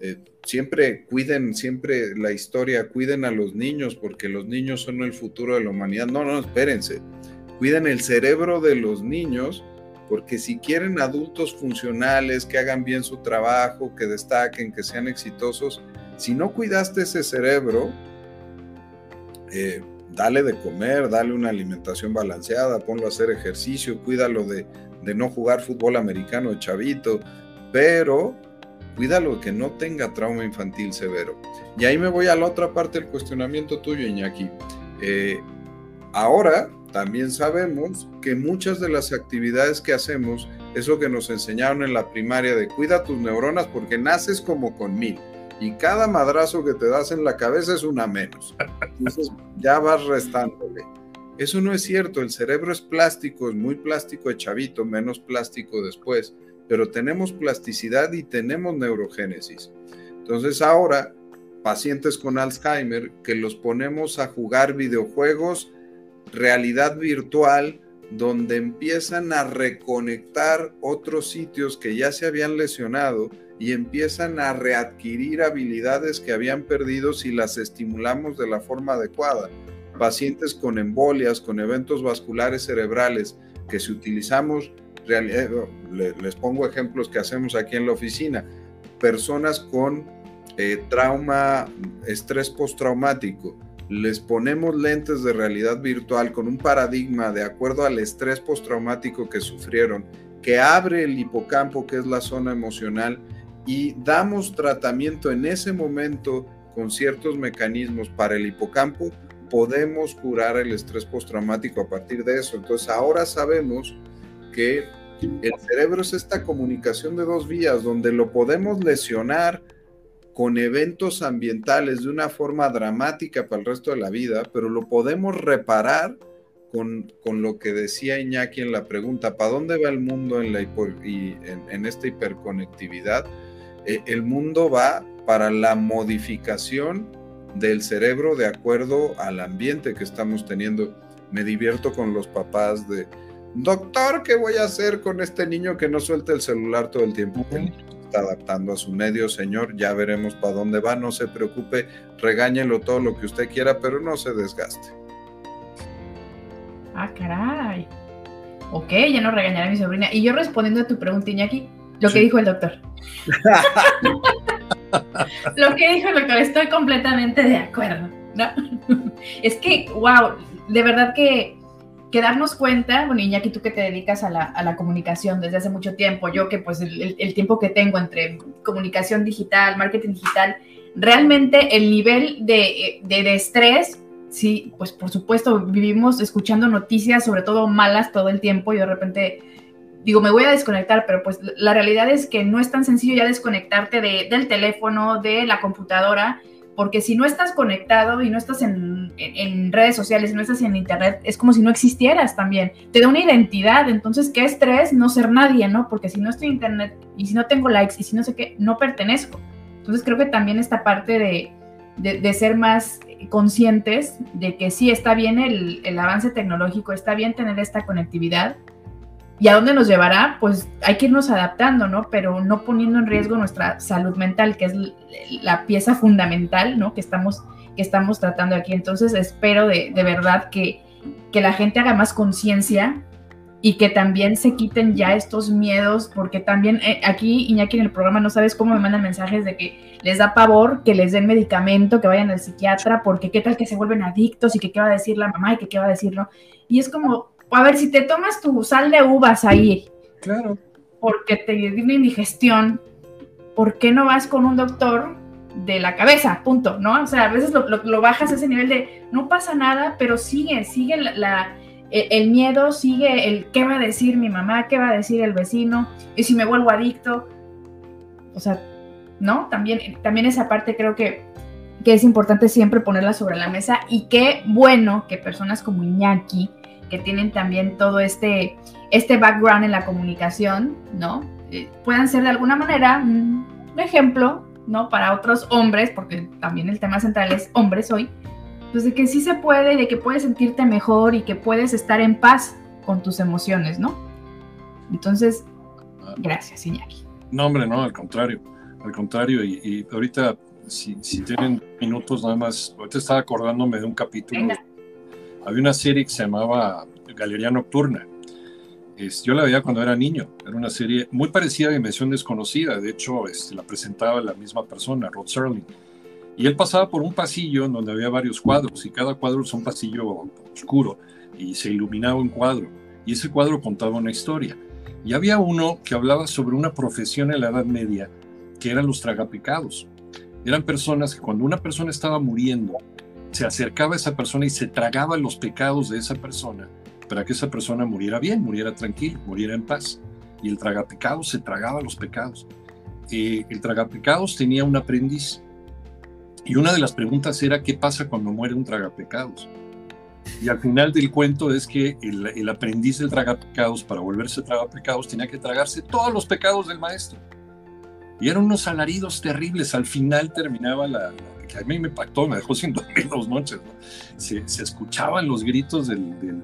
eh, siempre cuiden, siempre la historia, cuiden a los niños porque los niños son el futuro de la humanidad. No, no, espérense. Cuiden el cerebro de los niños porque si quieren adultos funcionales, que hagan bien su trabajo, que destaquen, que sean exitosos, si no cuidaste ese cerebro, eh, dale de comer, dale una alimentación balanceada, ponlo a hacer ejercicio, cuídalo de, de no jugar fútbol americano de chavito, pero cuídalo que no tenga trauma infantil severo. Y ahí me voy a la otra parte del cuestionamiento tuyo, Iñaki. Eh, ahora también sabemos que muchas de las actividades que hacemos eso que nos enseñaron en la primaria de cuida tus neuronas porque naces como con mil y cada madrazo que te das en la cabeza es una menos. Entonces ya vas restándole. Eso no es cierto, el cerebro es plástico, es muy plástico de chavito, menos plástico después, pero tenemos plasticidad y tenemos neurogénesis. Entonces ahora, pacientes con Alzheimer que los ponemos a jugar videojuegos, realidad virtual, donde empiezan a reconectar otros sitios que ya se habían lesionado y empiezan a readquirir habilidades que habían perdido si las estimulamos de la forma adecuada. Pacientes con embolias, con eventos vasculares cerebrales, que si utilizamos, eh, les pongo ejemplos que hacemos aquí en la oficina, personas con eh, trauma, estrés postraumático, les ponemos lentes de realidad virtual con un paradigma de acuerdo al estrés postraumático que sufrieron, que abre el hipocampo, que es la zona emocional, y damos tratamiento en ese momento con ciertos mecanismos para el hipocampo, podemos curar el estrés postraumático a partir de eso. Entonces ahora sabemos que el cerebro es esta comunicación de dos vías donde lo podemos lesionar con eventos ambientales de una forma dramática para el resto de la vida, pero lo podemos reparar con, lo que decía Iñaki en la pregunta, ¿para dónde va el mundo en, la en, esta hiperconectividad? Eh, el mundo va para la modificación del cerebro de acuerdo al ambiente que estamos teniendo. Me divierto con los papás de, doctor, ¿qué voy a hacer con este niño que no suelta el celular todo el tiempo? está adaptando a su medio, señor. Ya veremos para dónde va. No se preocupe, regáñelo todo lo que usted quiera, pero no se desgaste. Ah, caray. Ok, ya no regañaré a mi sobrina. Y yo respondiendo a tu pregunta, Iñaki, lo que dijo el doctor. (laughs) lo que dijo el doctor, estoy completamente de acuerdo. (laughs) es que, wow, de verdad que que darnos cuenta, bueno, Iñaki, tú que te dedicas a la, comunicación desde hace mucho tiempo, yo que pues el, tiempo que tengo entre comunicación digital, marketing digital, realmente el nivel de, de, estrés, sí, pues por supuesto vivimos escuchando noticias, sobre todo malas todo el tiempo y de repente digo, me voy a desconectar, pero pues la realidad es que no es tan sencillo ya desconectarte del teléfono, de la computadora, porque si no estás conectado y no estás en, redes sociales, no estás en internet, es como si no existieras también. Te da una identidad, entonces qué estrés no ser nadie, ¿no? Porque si no estoy en internet y si no tengo likes y si no sé qué, no pertenezco. Entonces creo que también esta parte de, ser más conscientes de que sí está bien el, el avance tecnológico, está bien tener esta conectividad, ¿Y a dónde nos llevará? Pues hay que irnos adaptando, ¿no? Pero no poniendo en riesgo nuestra salud mental, que es la pieza fundamental, ¿no? Que estamos, que estamos tratando aquí. Entonces espero de, verdad que, que la gente haga más conciencia y que también se quiten ya estos miedos, porque también eh, aquí, Iñaki, en el programa no sabes cómo me mandan mensajes de que les da pavor que les den medicamento, que vayan al psiquiatra, porque qué tal que se vuelven adictos y que qué va a decir la mamá y que qué va a decir, ¿no? Y es como, a ver, si te tomas tu sal de uvas ahí, claro. porque te dio una indigestión, ¿por qué no vas con un doctor de la cabeza? Punto, ¿no? O sea, a veces lo, bajas a ese nivel de no pasa nada, pero sigue, sigue la, el, miedo, sigue el qué va a decir mi mamá, qué va a decir el vecino, y si me vuelvo adicto. O sea, ¿no? También, también esa parte creo que, que es importante siempre ponerla sobre la mesa y qué bueno que personas como Iñaki, que tienen también todo este, este background en la comunicación, ¿no? Eh, puedan ser de alguna manera un ejemplo, ¿no? Para otros hombres, porque también el tema central es hombres hoy, pues de que sí se puede, de que puedes sentirte mejor y que puedes estar en paz con tus emociones, ¿no? Entonces, gracias, Iñaki. No, hombre, no, al contrario, al contrario, y, ahorita, si, tienen minutos nada más, ahorita estaba acordándome de un capítulo había una serie que se llamaba Galería Nocturna. yo la veía cuando era niño. Era una serie muy parecida a Dimensión Desconocida. De hecho, este, la presentaba la misma persona, Rod Serling. Y él pasaba por un pasillo en donde había varios cuadros y cada cuadro es un pasillo oscuro y se iluminaba un cuadro. Y ese cuadro contaba una historia. Y había uno que hablaba sobre una profesión en la Edad Media que eran los tragapecados. Eran personas que cuando una persona estaba muriendo, se acercaba a esa persona y se tragaba los pecados de esa persona para que esa persona muriera bien, muriera tranquilo, muriera en paz. y el tragapecados se tragaba los pecados. Eh, el tragapecados tenía un aprendiz y una de las preguntas era qué pasa cuando muere un tragapecados. Y al final del cuento es que el, el aprendiz del tragapecados, para volverse tragapecados, tenía que tragarse todos los pecados del maestro. Y eran unos alaridos terribles. Al final terminaba la, que a mí me impactó, me dejó sin dormir dos noches. Se, se, escuchaban los gritos del, del,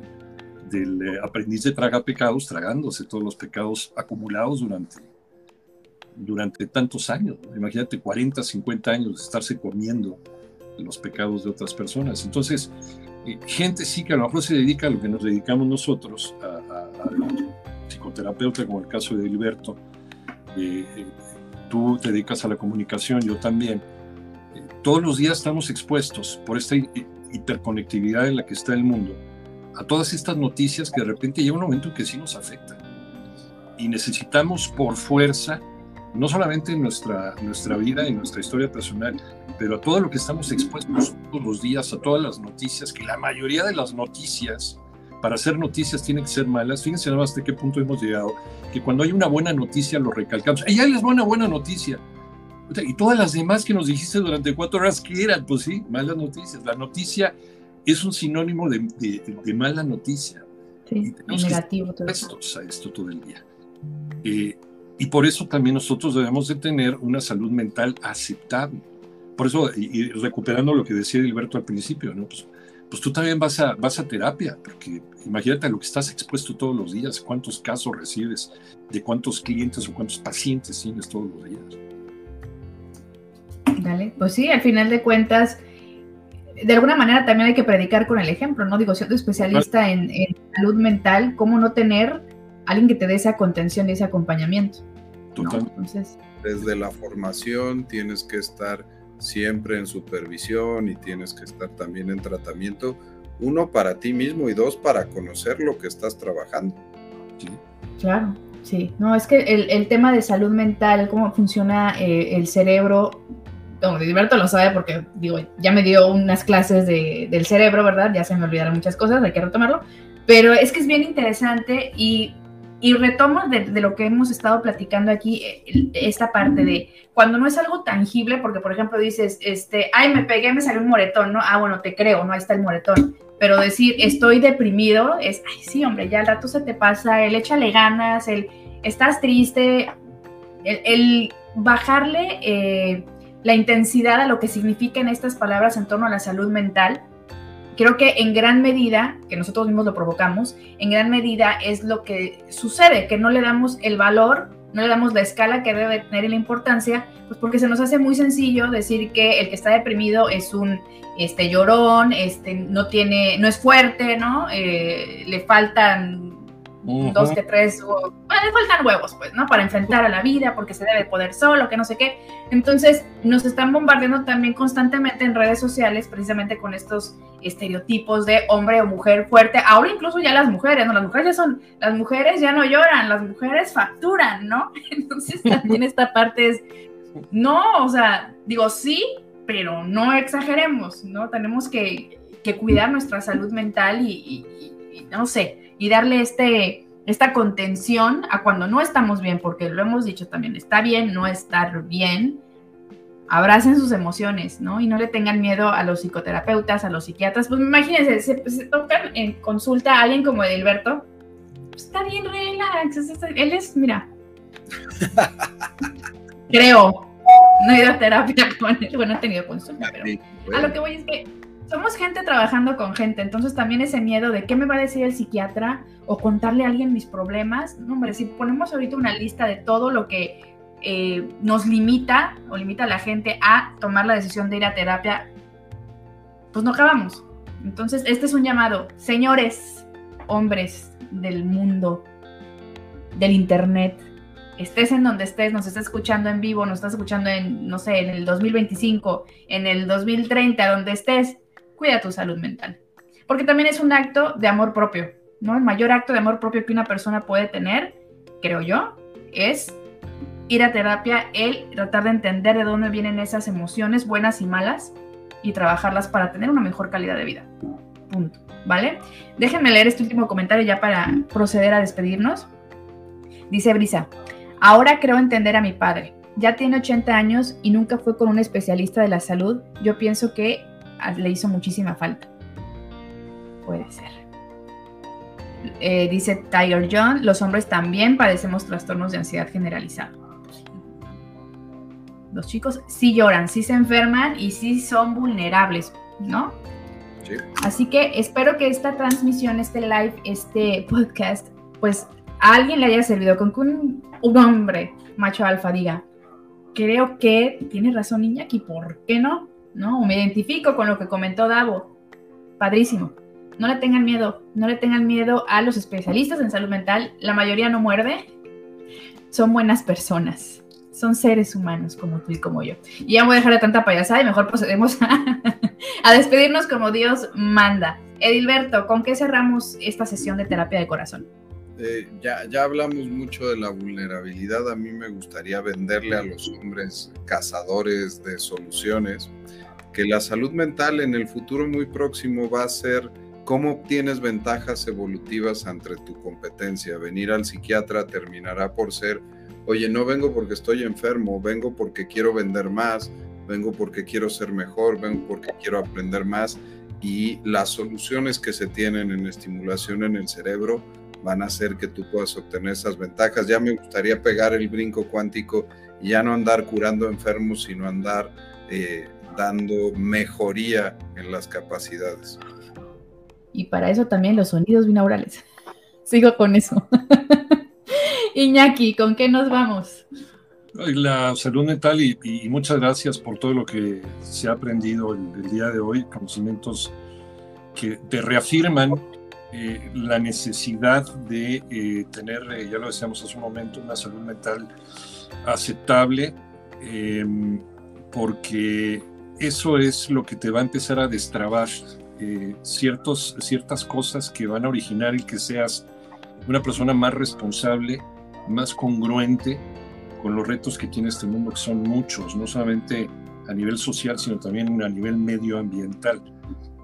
del eh, aprendiz de tragapecados tragándose todos los pecados acumulados durante, durante tantos años. Imagínate 40, 50 años de estarse comiendo los pecados de otras personas. Entonces, eh, gente sí que a lo mejor se dedica a lo que nos dedicamos nosotros, a, a, a psicoterapeuta, como el caso de Gilberto. Eh, tú te dedicas a la comunicación, yo también. Todos los días estamos expuestos por esta hiperconectividad en la que está el mundo a todas estas noticias que de repente llega un momento en que sí nos afectan. Y necesitamos por fuerza no solamente en nuestra, nuestra vida, en nuestra historia personal, pero a todo lo que estamos expuestos todos los días, a todas las noticias, que la mayoría de las noticias, para hacer noticias, tienen que ser malas. Fíjense nada más hasta qué punto hemos llegado, que cuando hay una buena noticia lo recalcamos. ¡Ay, ya les va una buena noticia! Y todas las demás que nos dijiste durante cuatro horas, ¿qué eran? Pues sí, malas noticias. La noticia es un sinónimo de, de, de mala noticia. Sí, y negativo. Expuestos a esto todo el día. Eh, y por eso también nosotros debemos de tener una salud mental aceptable. Por eso, y, y recuperando lo que decía Gilberto al principio, ¿no? Pues, pues, tú también vas a, vas a terapia, porque imagínate a lo que estás expuesto todos los días, cuántos casos recibes, de cuántos clientes o cuántos pacientes tienes todos los días. Dale, pues sí, al final de cuentas, de alguna manera también hay que predicar con el ejemplo, ¿no? Digo, siendo especialista en, en salud mental, ¿cómo no tener alguien que te dé esa contención y ese acompañamiento. Total. ¿no? Entonces, Desde la formación tienes que estar siempre en supervisión y tienes que estar también en tratamiento, uno para ti mismo y dos para conocer lo que estás trabajando. Sí. Claro, sí. No, es que el, el tema de salud mental, cómo funciona eh, el cerebro, como Gilberto lo sabe porque, digo, ya me dio unas clases de, del cerebro, ¿verdad? Ya se me olvidaron muchas cosas, hay que retomarlo. Pero es que es bien interesante y y retomo de, lo que hemos estado platicando aquí, esta parte de cuando no es algo tangible, porque por ejemplo dices, este, ay, me pegué, me salió un moretón, ¿no? Ah, bueno, te creo, ¿no? Ahí está el moretón. Pero decir, estoy deprimido, es, ay, sí, hombre, ya al rato se te pasa, el échale ganas, el estás triste, el, el bajarle eh, la intensidad a lo que significan estas palabras en torno a la salud mental creo que en gran medida, que nosotros mismos lo provocamos, en gran medida es lo que sucede, que no le damos el valor, no le damos la escala que debe tener y la importancia, pues porque se nos hace muy sencillo decir que el que está deprimido es un este, llorón, este, no tiene, no es fuerte, ¿no? Eh, le faltan Dos que tres, o, bueno, le faltan huevos, pues, ¿no? Para enfrentar a la vida, porque se debe poder solo, que no sé qué. Entonces, nos están bombardeando también constantemente en redes sociales, precisamente con estos estereotipos de hombre o mujer fuerte. Ahora incluso ya las mujeres, ¿no? Las mujeres ya son, las mujeres ya no lloran, las mujeres facturan, ¿no? (laughs) Entonces, también esta parte es, no, o sea, digo sí, pero no exageremos, ¿no? Tenemos que, que cuidar nuestra salud mental y no sé, y darle este, esta contención a cuando no estamos bien, porque lo hemos dicho también, está bien no estar bien, abracen sus emociones, ¿no? Y no le tengan miedo a los psicoterapeutas, a los psiquiatras. Pues imagínense, se, se tocan en consulta a alguien como Edilberto, pues está bien, relax, él es, mira, (laughs) creo, no he ido a terapia con él, bueno, he tenido consulta, pero a lo que voy es que somos gente trabajando con gente, entonces también ese miedo de qué me va a decir el psiquiatra o contarle a alguien mis problemas. No, hombre, si ponemos ahorita una lista de todo lo que eh, nos limita o limita a la gente a tomar la decisión de ir a terapia, pues no acabamos. Entonces, este es un llamado. Señores, hombres del mundo, del Internet, estés en donde estés, nos estás escuchando en vivo, nos estás escuchando en, no sé, en el 2025, en el 2030, donde estés, cuida tu salud mental. Porque también es un acto de amor propio, ¿no? El mayor acto de amor propio que una persona puede tener, creo yo, es ir a terapia, el tratar de entender de dónde vienen esas emociones buenas y malas y trabajarlas para tener una mejor calidad de vida. Punto. ¿Vale? Déjenme leer este último comentario ya para proceder a despedirnos. Dice Brisa, ahora creo entender a mi padre. Ya tiene 80 años y nunca fue con un especialista de la salud. Yo pienso que le hizo muchísima falta. Puede ser. Eh, dice Tiger John, los hombres también padecemos trastornos de ansiedad generalizada. Los chicos sí lloran, sí se enferman y sí son vulnerables, ¿no? Sí. Así que espero que esta transmisión, este live, este podcast, pues a alguien le haya servido con que un, un hombre macho alfa diga, creo que tiene razón Iñaki, ¿por qué no? ¿No? Me identifico con lo que comentó Davo. Padrísimo. No le tengan miedo, no le tengan miedo a los especialistas en salud mental. La mayoría no muerde. Son buenas personas. Son seres humanos como tú y como yo. Y ya voy a dejar de tanta payasada y mejor procedemos (laughs) a, despedirnos como Dios manda. Edilberto, ¿con qué cerramos esta sesión de terapia de corazón? Eh, ya hablamos mucho de la vulnerabilidad. A mí me gustaría venderle a los hombres cazadores de soluciones que la salud mental en el futuro muy próximo va a ser cómo obtienes ventajas evolutivas ante tu competencia. Venir al psiquiatra terminará por ser, oye, no vengo porque estoy enfermo, vengo porque quiero vender más, vengo porque quiero ser mejor, vengo porque quiero aprender más y las soluciones que se tienen en estimulación en el cerebro van a hacer que tú puedas obtener esas ventajas. Ya me gustaría pegar el brinco cuántico y ya no andar curando enfermos, sino andar eh, dando mejoría en las capacidades. Y para eso también los sonidos binaurales. (laughs) Sigo con eso. (laughs) Iñaki, ¿con qué nos vamos? La salud mental y, y, muchas gracias por todo lo que se ha aprendido el, el día de hoy, conocimientos que te reafirman eh, la necesidad de eh, tener, eh, ya lo decíamos hace un momento, una salud mental aceptable, porque eso es lo que te va a empezar a destrabar ciertos, ciertas cosas que van a originar el que seas una persona más responsable, más congruente con los retos que tiene este mundo, que son muchos, no solamente a nivel social, sino también a nivel medioambiental.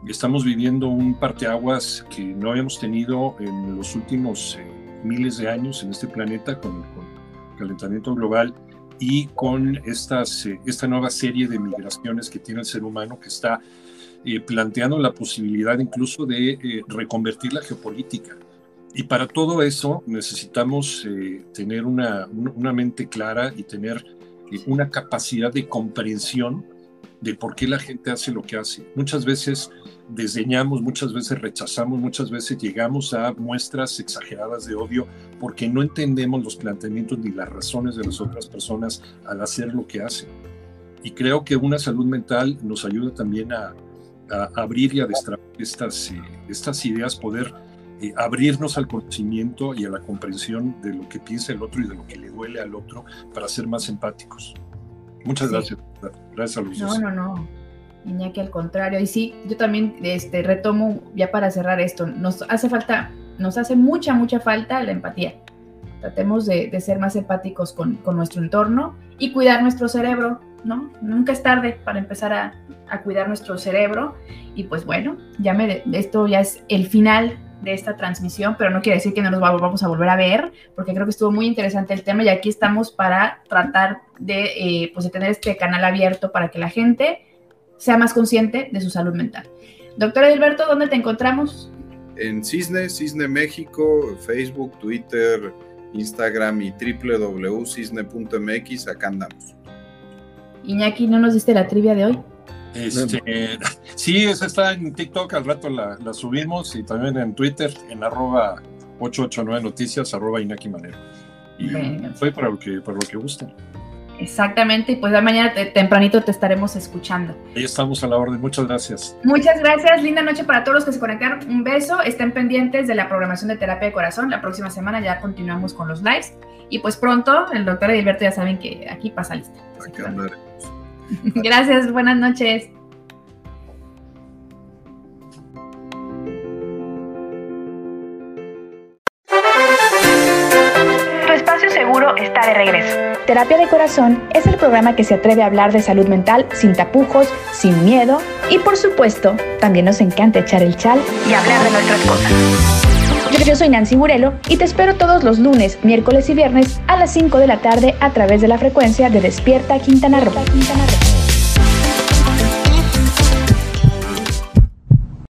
Estamos viviendo un parteaguas que no habíamos tenido en los últimos eh, miles de años en este planeta con, el calentamiento global y con estas, eh, esta nueva serie de migraciones que tiene el ser humano que está eh, planteando la posibilidad incluso de eh, reconvertir la geopolítica. Y para todo eso necesitamos eh, tener una, una, mente clara y tener eh, una capacidad de comprensión de por qué la gente hace lo que hace. Muchas veces desdeñamos, muchas veces rechazamos, muchas veces llegamos a muestras exageradas de odio porque no entendemos los planteamientos ni las razones de las otras personas al hacer lo que hacen. Y creo que una salud mental nos ayuda también a, a abrir y a destrabar estas, eh, estas ideas, poder eh, abrirnos al conocimiento y a la comprensión de lo que piensa el otro y de lo que le duele al otro para ser más empáticos. Muchas sí. gracias. Gracias a los No, no, no. Iñaki, al contrario. Y sí, yo también este, retomo ya para cerrar esto. Nos hace falta, nos hace mucha, mucha falta la empatía. Tratemos de, de ser más empáticos con, con, nuestro entorno y cuidar nuestro cerebro, ¿no? Nunca es tarde para empezar a, a cuidar nuestro cerebro. Y pues bueno, ya me, esto ya es el final de esta transmisión, pero no quiere decir que no nos vamos a volver a ver, porque creo que estuvo muy interesante el tema y aquí estamos para tratar de, eh, pues de tener este canal abierto para que la gente sea más consciente de su salud mental. Doctor Edilberto, ¿dónde te encontramos? En Cisne, Cisne México, Facebook, Twitter, Instagram y www.cisne.mx, acá andamos. Iñaki, ¿no nos diste la trivia de hoy? Este, (laughs) sí, esa está en TikTok, al rato la, la, subimos y también en Twitter, en arroba 889 noticias, arroba Inaki Manero. Y Venga. fue para lo que, para lo que gusten. Exactamente, y pues ya mañana te, tempranito te estaremos escuchando. Ahí estamos a la orden, muchas gracias. Muchas gracias, linda noche para todos los que se conectaron. Un beso, estén pendientes de la programación de terapia de corazón. La próxima semana ya continuamos con los lives. Y pues pronto, el doctor Edilberto ya saben que aquí pasa lista. (laughs) Gracias, buenas noches. Está de regreso. Terapia de Corazón es el programa que se atreve a hablar de salud mental sin tapujos, sin miedo y por supuesto, también nos encanta echar el chal y hablar de nuestras cosas. Yo soy Nancy Burelo y te espero todos los lunes, miércoles y viernes a las 5 de la tarde a través de la frecuencia de Despierta Quintana Roo.